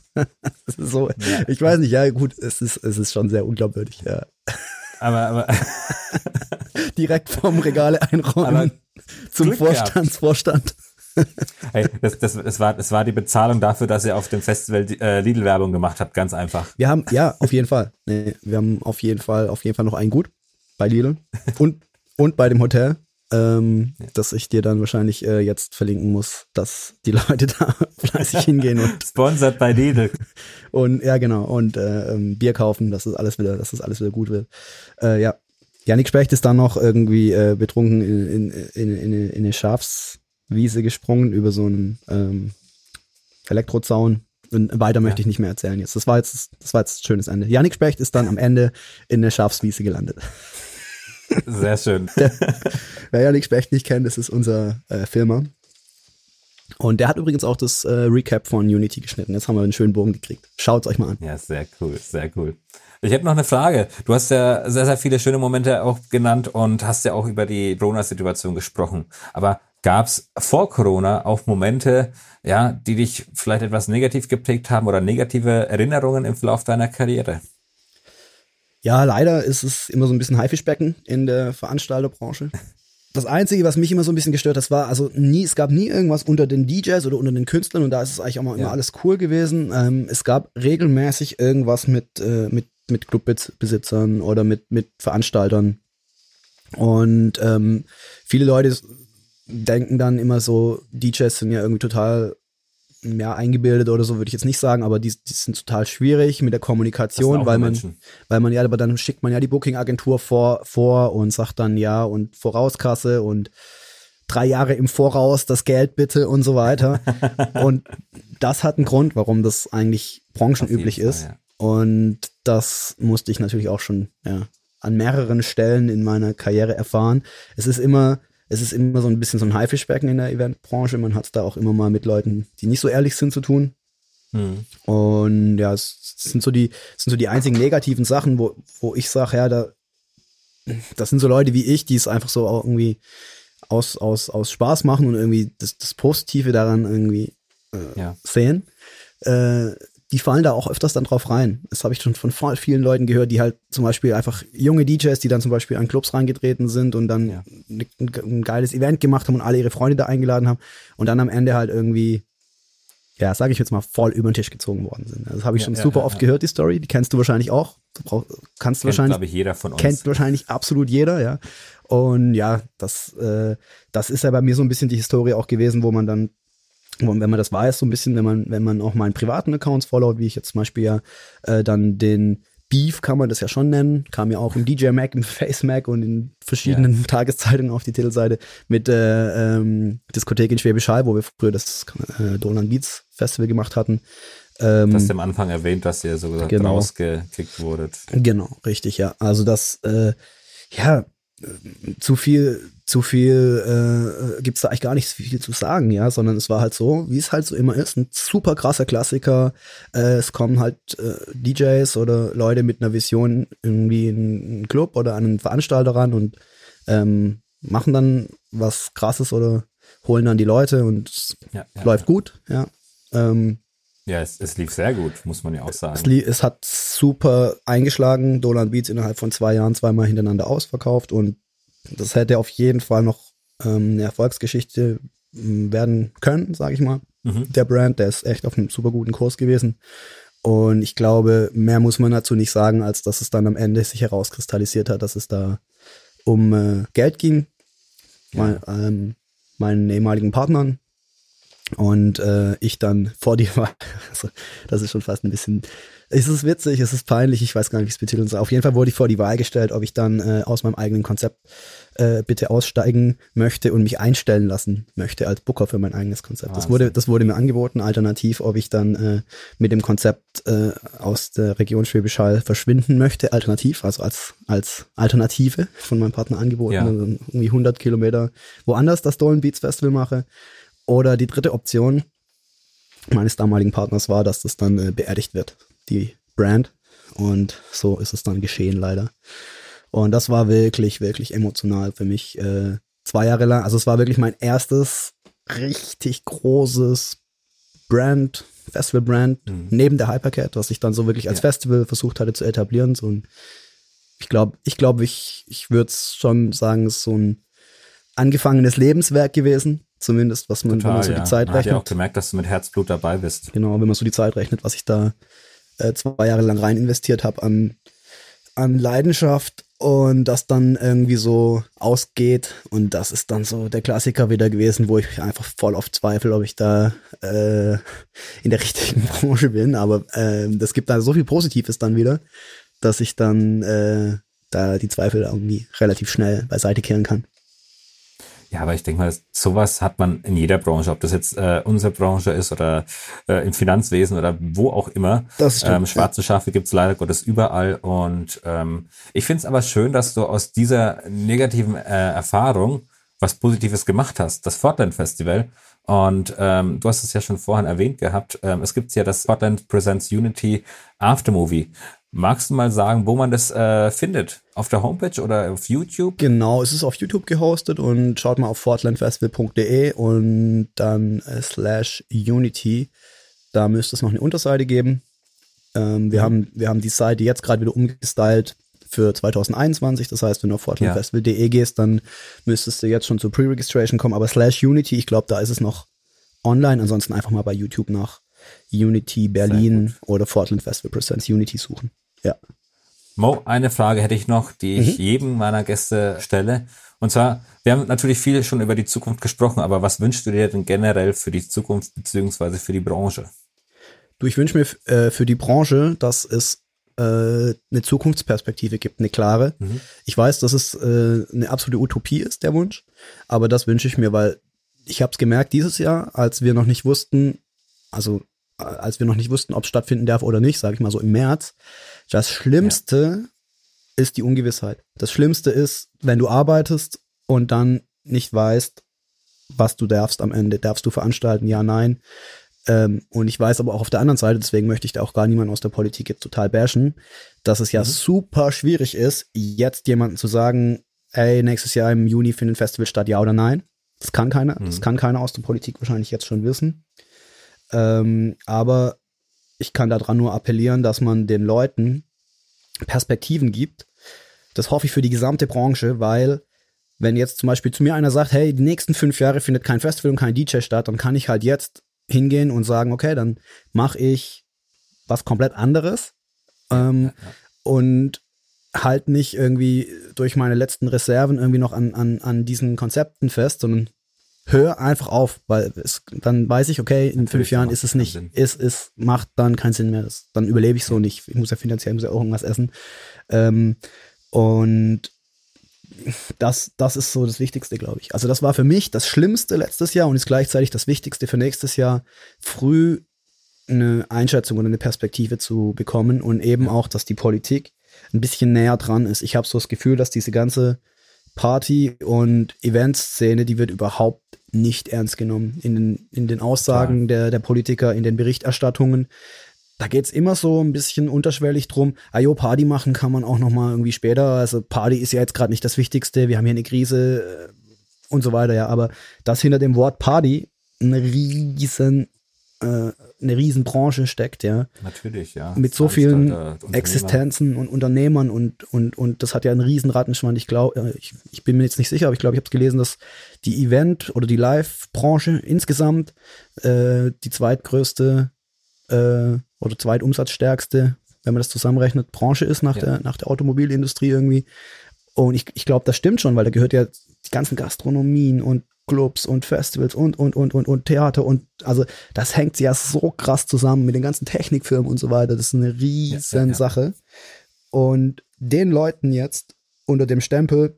So, ja. ich weiß nicht, ja, gut, es ist, es ist schon sehr unglaubwürdig, ja. Aber, aber. Direkt vom Regale einräumen zum Glück Vorstandsvorstand. hey, das, das, das, war, das war die Bezahlung dafür, dass ihr auf dem Festival äh, Lidl-Werbung gemacht habt, ganz einfach. Wir haben, ja, auf jeden Fall. Nee, wir haben auf jeden Fall, auf jeden Fall noch ein Gut bei Lidl und, und bei dem Hotel ähm, ja. dass ich dir dann wahrscheinlich äh, jetzt verlinken muss, dass die Leute da fleißig hingehen und sponsert bei Lidl und ja genau und äh, ähm, Bier kaufen, dass das alles wieder, dass das alles wieder gut wird. Äh, ja, Janik Specht ist dann noch irgendwie äh, betrunken in, in, in, in, in eine Schafswiese gesprungen über so einen ähm, Elektrozaun. Und weiter möchte ich nicht mehr erzählen jetzt. Das war jetzt, das war jetzt ein schönes Ende. Janik Specht ist dann am Ende in der Schafswiese gelandet. Sehr schön. Der, wer Janik Specht nicht kennt, das ist unser äh, Filmer. Und der hat übrigens auch das äh, Recap von Unity geschnitten. Jetzt haben wir einen schönen Bogen gekriegt. Schaut's euch mal an. Ja, sehr cool, sehr cool. Ich hätte noch eine Frage. Du hast ja sehr, sehr viele schöne Momente auch genannt und hast ja auch über die Corona-Situation gesprochen. Aber gab es vor Corona auch Momente, ja, die dich vielleicht etwas negativ geprägt haben oder negative Erinnerungen im Verlauf deiner Karriere? Ja, leider ist es immer so ein bisschen Haifischbecken in der Veranstalterbranche. Das Einzige, was mich immer so ein bisschen gestört hat, war, also nie, es gab nie irgendwas unter den DJs oder unter den Künstlern und da ist es eigentlich auch mal ja. immer alles cool gewesen. Ähm, es gab regelmäßig irgendwas mit, äh, mit, mit Clubbesitzern oder mit, mit Veranstaltern. Und ähm, viele Leute denken dann immer so, DJs sind ja irgendwie total ja, eingebildet oder so würde ich jetzt nicht sagen, aber die, die sind total schwierig mit der Kommunikation, weil man, Menschen. weil man ja, aber dann schickt man ja die Booking-Agentur vor, vor und sagt dann ja und Vorauskasse und drei Jahre im Voraus das Geld bitte und so weiter. und das hat einen Grund, warum das eigentlich branchenüblich ist. Fall, ja. Und das musste ich natürlich auch schon ja, an mehreren Stellen in meiner Karriere erfahren. Es ist immer, es ist immer so ein bisschen so ein Haifischbecken in der Eventbranche. Man hat es da auch immer mal mit Leuten, die nicht so ehrlich sind, zu tun. Hm. Und ja, es sind so die, sind so die einzigen negativen Sachen, wo, wo ich sage, ja, da, das sind so Leute wie ich, die es einfach so auch irgendwie aus, aus, aus Spaß machen und irgendwie das, das Positive daran irgendwie äh, ja. sehen. Äh, die fallen da auch öfters dann drauf rein. Das habe ich schon von vielen Leuten gehört, die halt zum Beispiel einfach junge DJs, die dann zum Beispiel an Clubs reingetreten sind und dann ja. ein, ein, geiles Event gemacht haben und alle ihre Freunde da eingeladen haben und dann am Ende halt irgendwie, ja, sage ich jetzt mal, voll über den Tisch gezogen worden sind. Also das habe ich ja, schon ja, super oft gehört, die Story. Die kennst du wahrscheinlich auch. Du brauch, kannst Kennt, wahrscheinlich. glaube ich, jeder von uns. Kennt wahrscheinlich absolut jeder, ja. Und ja, das, äh, das ist ja bei mir so ein bisschen die Historie auch gewesen, wo man dann und wenn man das weiß, so ein bisschen, wenn man, wenn man auch meinen privaten Accounts followt, wie ich jetzt zum Beispiel ja äh, dann den Beef kann man das ja schon nennen, kam ja auch im DJ Mac, im Face Mac und in verschiedenen ja. Tageszeitungen auf die Titelseite mit äh, ähm, Diskothek in Schwäbisch Hall, wo wir früher das äh, Dolan Beats Festival gemacht hatten. Ähm, du hast am Anfang erwähnt, dass ihr so gesagt genau. rausgekickt wurdet. Genau, richtig, ja. Also das, äh, ja, zu viel, zu viel äh, gibt es da eigentlich gar nicht viel zu sagen, ja, sondern es war halt so, wie es halt so immer ist, ein super krasser Klassiker. Äh, es kommen halt äh, DJs oder Leute mit einer Vision irgendwie in einen Club oder an einen Veranstalter ran und ähm, machen dann was krasses oder holen dann die Leute und es ja, ja, läuft ja. gut, ja. Ähm, ja, es, es, lief sehr gut, muss man ja auch sagen. Es, lief, es hat super eingeschlagen. Dolan Beats innerhalb von zwei Jahren zweimal hintereinander ausverkauft und das hätte auf jeden Fall noch ähm, eine Erfolgsgeschichte ähm, werden können, sage ich mal. Mhm. Der Brand, der ist echt auf einem super guten Kurs gewesen. Und ich glaube, mehr muss man dazu nicht sagen, als dass es dann am Ende sich herauskristallisiert hat, dass es da um äh, Geld ging. Ja. Mein, ähm, meinen ehemaligen Partnern, und äh, ich dann vor die Wahl, also das ist schon fast ein bisschen, es ist witzig, es ist peinlich, ich weiß gar nicht, wie es betiteln soll. Auf jeden Fall wurde ich vor die Wahl gestellt, ob ich dann äh, aus meinem eigenen Konzept äh, bitte aussteigen möchte und mich einstellen lassen möchte als Booker für mein eigenes Konzept. Das wurde, das wurde mir angeboten, alternativ, ob ich dann äh, mit dem Konzept äh, aus der Region Schwäbisch Hall verschwinden möchte, alternativ, also als, als Alternative von meinem Partner angeboten, ja. also irgendwie 100 Kilometer woanders das Dolan Beats Festival mache oder die dritte Option meines damaligen Partners war, dass das dann äh, beerdigt wird, die Brand. Und so ist es dann geschehen, leider. Und das war wirklich, wirklich emotional für mich. Äh, zwei Jahre lang, also es war wirklich mein erstes richtig großes Brand, Festival-Brand, mhm. neben der Hypercat, was ich dann so wirklich als ja. Festival versucht hatte zu etablieren. So ein, ich glaube, ich glaube, ich, ich würde schon sagen, es ist so ein angefangenes Lebenswerk gewesen. Zumindest, was man, Total, wenn man so ja. die Zeit man rechnet. Ich auch gemerkt, dass du mit Herzblut dabei bist. Genau, wenn man so die Zeit rechnet, was ich da äh, zwei Jahre lang rein investiert habe an, an Leidenschaft und das dann irgendwie so ausgeht. Und das ist dann so der Klassiker wieder gewesen, wo ich einfach voll auf Zweifel, ob ich da äh, in der richtigen Branche bin. Aber äh, das gibt da so viel Positives dann wieder, dass ich dann äh, da die Zweifel irgendwie relativ schnell beiseite kehren kann. Ja, aber ich denke mal, sowas hat man in jeder Branche, ob das jetzt äh, unsere Branche ist oder äh, im Finanzwesen oder wo auch immer. Das stimmt, ähm, schwarze Schafe gibt's leider Gottes überall. Und ähm, ich finde es aber schön, dass du aus dieser negativen äh, Erfahrung was Positives gemacht hast, das Fortland Festival. Und ähm, du hast es ja schon vorhin erwähnt gehabt, ähm, es gibt ja das Fortland Presents Unity Aftermovie. Magst du mal sagen, wo man das äh, findet? Auf der Homepage oder auf YouTube? Genau, es ist auf YouTube gehostet und schaut mal auf fortlandfestival.de und dann äh, slash Unity. Da müsste es noch eine Unterseite geben. Ähm, wir, mhm. haben, wir haben die Seite jetzt gerade wieder umgestylt für 2021. Das heißt, wenn du auf fortlandfestival.de gehst, dann müsstest du jetzt schon zur Pre-Registration kommen. Aber slash Unity, ich glaube, da ist es noch online. Ansonsten einfach mal bei YouTube nach Unity Berlin oder Fortland Festival Presents Unity suchen. Ja. Mo, eine Frage hätte ich noch, die ich mhm. jedem meiner Gäste stelle. Und zwar, wir haben natürlich viel schon über die Zukunft gesprochen, aber was wünschst du dir denn generell für die Zukunft beziehungsweise für die Branche? Du, ich wünsche mir äh, für die Branche, dass es äh, eine Zukunftsperspektive gibt, eine klare. Mhm. Ich weiß, dass es äh, eine absolute Utopie ist, der Wunsch, aber das wünsche ich mir, weil ich habe es gemerkt dieses Jahr, als wir noch nicht wussten, also als wir noch nicht wussten, ob es stattfinden darf oder nicht, sage ich mal so im März. Das Schlimmste ja. ist die Ungewissheit. Das Schlimmste ist, wenn du arbeitest und dann nicht weißt, was du darfst am Ende. Darfst du veranstalten? Ja, nein. Ähm, und ich weiß aber auch auf der anderen Seite, deswegen möchte ich da auch gar niemanden aus der Politik jetzt total bashen, dass es ja mhm. super schwierig ist, jetzt jemandem zu sagen, ey, nächstes Jahr im Juni findet ein Festival statt, ja oder nein. Das kann keiner, mhm. das kann keiner aus der Politik wahrscheinlich jetzt schon wissen. Ähm, aber ich kann daran nur appellieren, dass man den Leuten Perspektiven gibt. Das hoffe ich für die gesamte Branche, weil wenn jetzt zum Beispiel zu mir einer sagt, hey, die nächsten fünf Jahre findet kein Festival und kein DJ statt, dann kann ich halt jetzt hingehen und sagen, okay, dann mache ich was komplett anderes ähm, ja, ja. und halt nicht irgendwie durch meine letzten Reserven irgendwie noch an, an, an diesen Konzepten fest, sondern hör einfach auf, weil es, dann weiß ich, okay, in Natürlich, fünf Jahren ist es nicht, ist, ist, macht dann keinen Sinn mehr. Das, dann überlebe ich so nicht. Ich muss ja finanziell muss ja auch irgendwas essen. Ähm, und das, das ist so das Wichtigste, glaube ich. Also das war für mich das Schlimmste letztes Jahr und ist gleichzeitig das Wichtigste für nächstes Jahr, früh eine Einschätzung oder eine Perspektive zu bekommen und eben auch, dass die Politik ein bisschen näher dran ist. Ich habe so das Gefühl, dass diese ganze Party- und Eventszene, die wird überhaupt nicht ernst genommen in den, in den Aussagen der, der Politiker, in den Berichterstattungen. Da geht's immer so ein bisschen unterschwellig drum, ayo, Party machen kann man auch noch mal irgendwie später. Also Party ist ja jetzt gerade nicht das Wichtigste, wir haben hier eine Krise äh, und so weiter, ja. Aber dass hinter dem Wort Party ein riesen eine Riesenbranche steckt, ja. Natürlich, ja. Mit so vielen Existenzen und Unternehmern und, und, und das hat ja einen riesen Rattenschwanz. Ich glaube, äh, ich, ich bin mir jetzt nicht sicher, aber ich glaube, ich habe es gelesen, dass die Event- oder die Live-Branche insgesamt äh, die zweitgrößte äh, oder zweitumsatzstärkste, wenn man das zusammenrechnet, Branche ist nach, ja. der, nach der Automobilindustrie irgendwie. Und ich, ich glaube, das stimmt schon, weil da gehört ja die ganzen Gastronomien und Clubs und Festivals und, und, und, und, und Theater und also das hängt ja so krass zusammen mit den ganzen Technikfirmen und so weiter. Das ist eine riesen ja. Sache. Und den Leuten jetzt unter dem Stempel,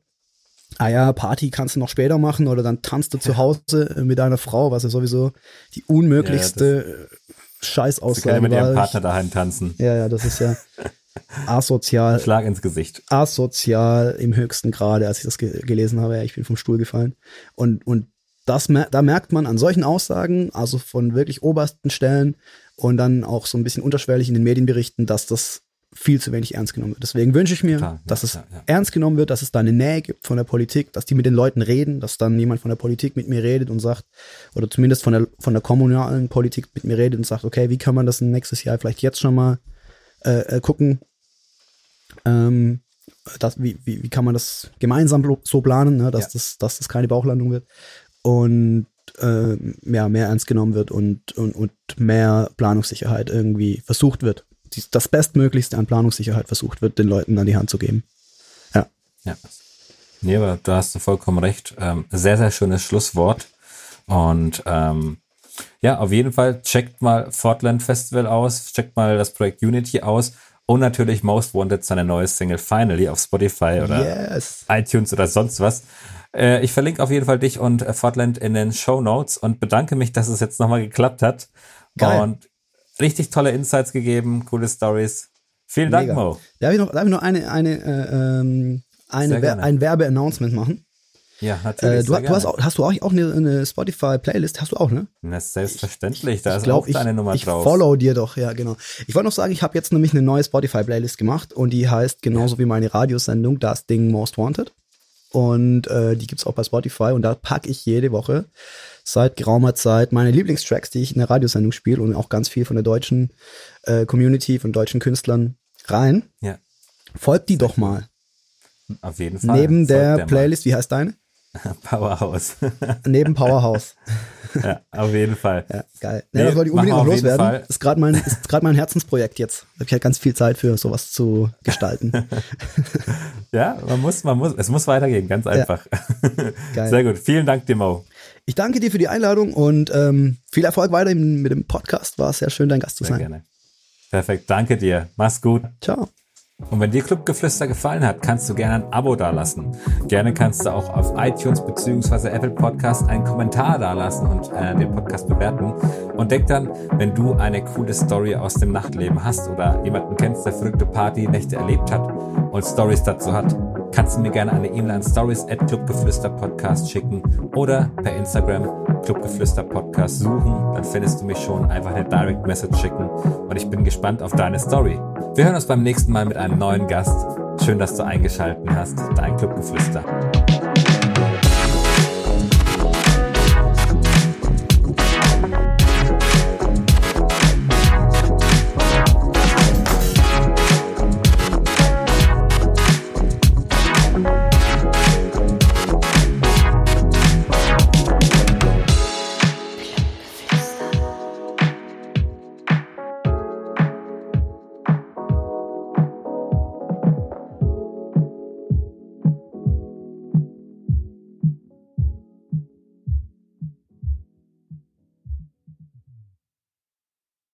ah ja, Party kannst du noch später machen oder dann tanzt du zu Hause mit deiner Frau, was ja sowieso die unmöglichste ja, Scheißaussage können mit ihrem Partner daheim tanzen. Ja, ja, das ist ja asozial. Schlag ins Gesicht. Asozial im höchsten Grade, als ich das ge gelesen habe. Ja, ich bin vom Stuhl gefallen. Und, und das, da merkt man an solchen Aussagen, also von wirklich obersten Stellen und dann auch so ein bisschen unterschwellig in den Medienberichten, dass das viel zu wenig ernst genommen wird. Deswegen wünsche ich mir, Klar, dass es ja, ja. ernst genommen wird, dass es da eine Nähe gibt von der Politik, dass die mit den Leuten reden, dass dann jemand von der Politik mit mir redet und sagt, oder zumindest von der, von der kommunalen Politik mit mir redet und sagt, okay, wie kann man das nächstes Jahr vielleicht jetzt schon mal äh, äh, gucken, ähm, das, wie, wie, wie kann man das gemeinsam so planen, ne, dass, ja. das, dass das keine Bauchlandung wird und äh, ja, mehr ernst genommen wird und, und, und mehr Planungssicherheit irgendwie versucht wird. Das Bestmöglichste an Planungssicherheit versucht wird, den Leuten an die Hand zu geben. Ja. Ja. Nee, aber da hast du vollkommen recht. Ähm, sehr, sehr schönes Schlusswort. Und ähm, ja, auf jeden Fall checkt mal Fortland Festival aus, checkt mal das Projekt Unity aus Und natürlich Most Wanted, seine neue Single Finally auf Spotify oder Yes. iTunes oder sonst was. Äh, ich verlinke auf jeden Fall dich und äh, Fortland in den Show Notes und bedanke mich, dass es jetzt nochmal geklappt hat. Geil. Und richtig tolle Insights gegeben, coole Stories. Vielen Dank, Mega. Mo. Darf ich noch, darf ich noch eine, eine, äh, ähm, eine Wer gerne. ein Werbe-Announcement machen? Ja, natürlich. Äh, du, du hast, auch, hast du auch, auch eine, eine Spotify-Playlist? Hast du auch, ne? Na, selbstverständlich, da ich ist glaube, auch ich, deine Nummer ich drauf. follow dir doch, ja, genau. Ich wollte noch sagen, ich habe jetzt nämlich eine neue Spotify-Playlist gemacht und die heißt genauso wie meine Radiosendung Das Ding Most Wanted. Und äh, die gibt's auch bei Spotify und da packe ich jede Woche seit geraumer Zeit meine Lieblingstracks, die ich in der Radiosendung spiele und auch ganz viel von der deutschen äh, Community, von deutschen Künstlern rein. Ja, Folgt die doch mal. auf jeden Fall. Neben Folgt der mal. Playlist, wie heißt deine? Powerhouse. Neben Powerhouse. ja, auf jeden Fall. Ja, geil. Nee, Ja, das wollte ich unbedingt noch loswerden. Fall. Ist gerade mein, ist mein Herzensprojekt jetzt. Da habe ich halt ganz viel Zeit für sowas zu gestalten. Ja, man muss, man muss, es muss weitergehen, ganz einfach. Geil. Sehr gut. Vielen Dank, Dimo. Ich danke dir für die Einladung und ähm, viel Erfolg weiterhin mit dem Podcast. War sehr schön, dein Gast zu Sehr sein. gerne. Perfekt. Danke dir. Mach's gut. Ciao. Und wenn dir Clubgeflüster gefallen hat, kannst du gerne ein Abo dalassen. Gerne kannst du auch auf iTunes bzw. Apple Podcast einen Kommentar dalassen und äh, den Podcast bewerten. Und denk dann, wenn du eine coole Story aus dem Nachtleben hast oder jemanden kennst, der verrückte Partynächte erlebt hat und Stories dazu hat, kannst du mir gerne eine E-Mail an stories at clubgeflüsterpodcast schicken oder per Instagram Clubgeflüster Podcast suchen. Dann findest du mich schon. Einfach eine Direct Message schicken und ich bin gespannt auf deine Story. Wir hören uns beim nächsten Mal mit einem neuen Gast. Schön, dass du eingeschaltet hast. Dein Clubgeflüster.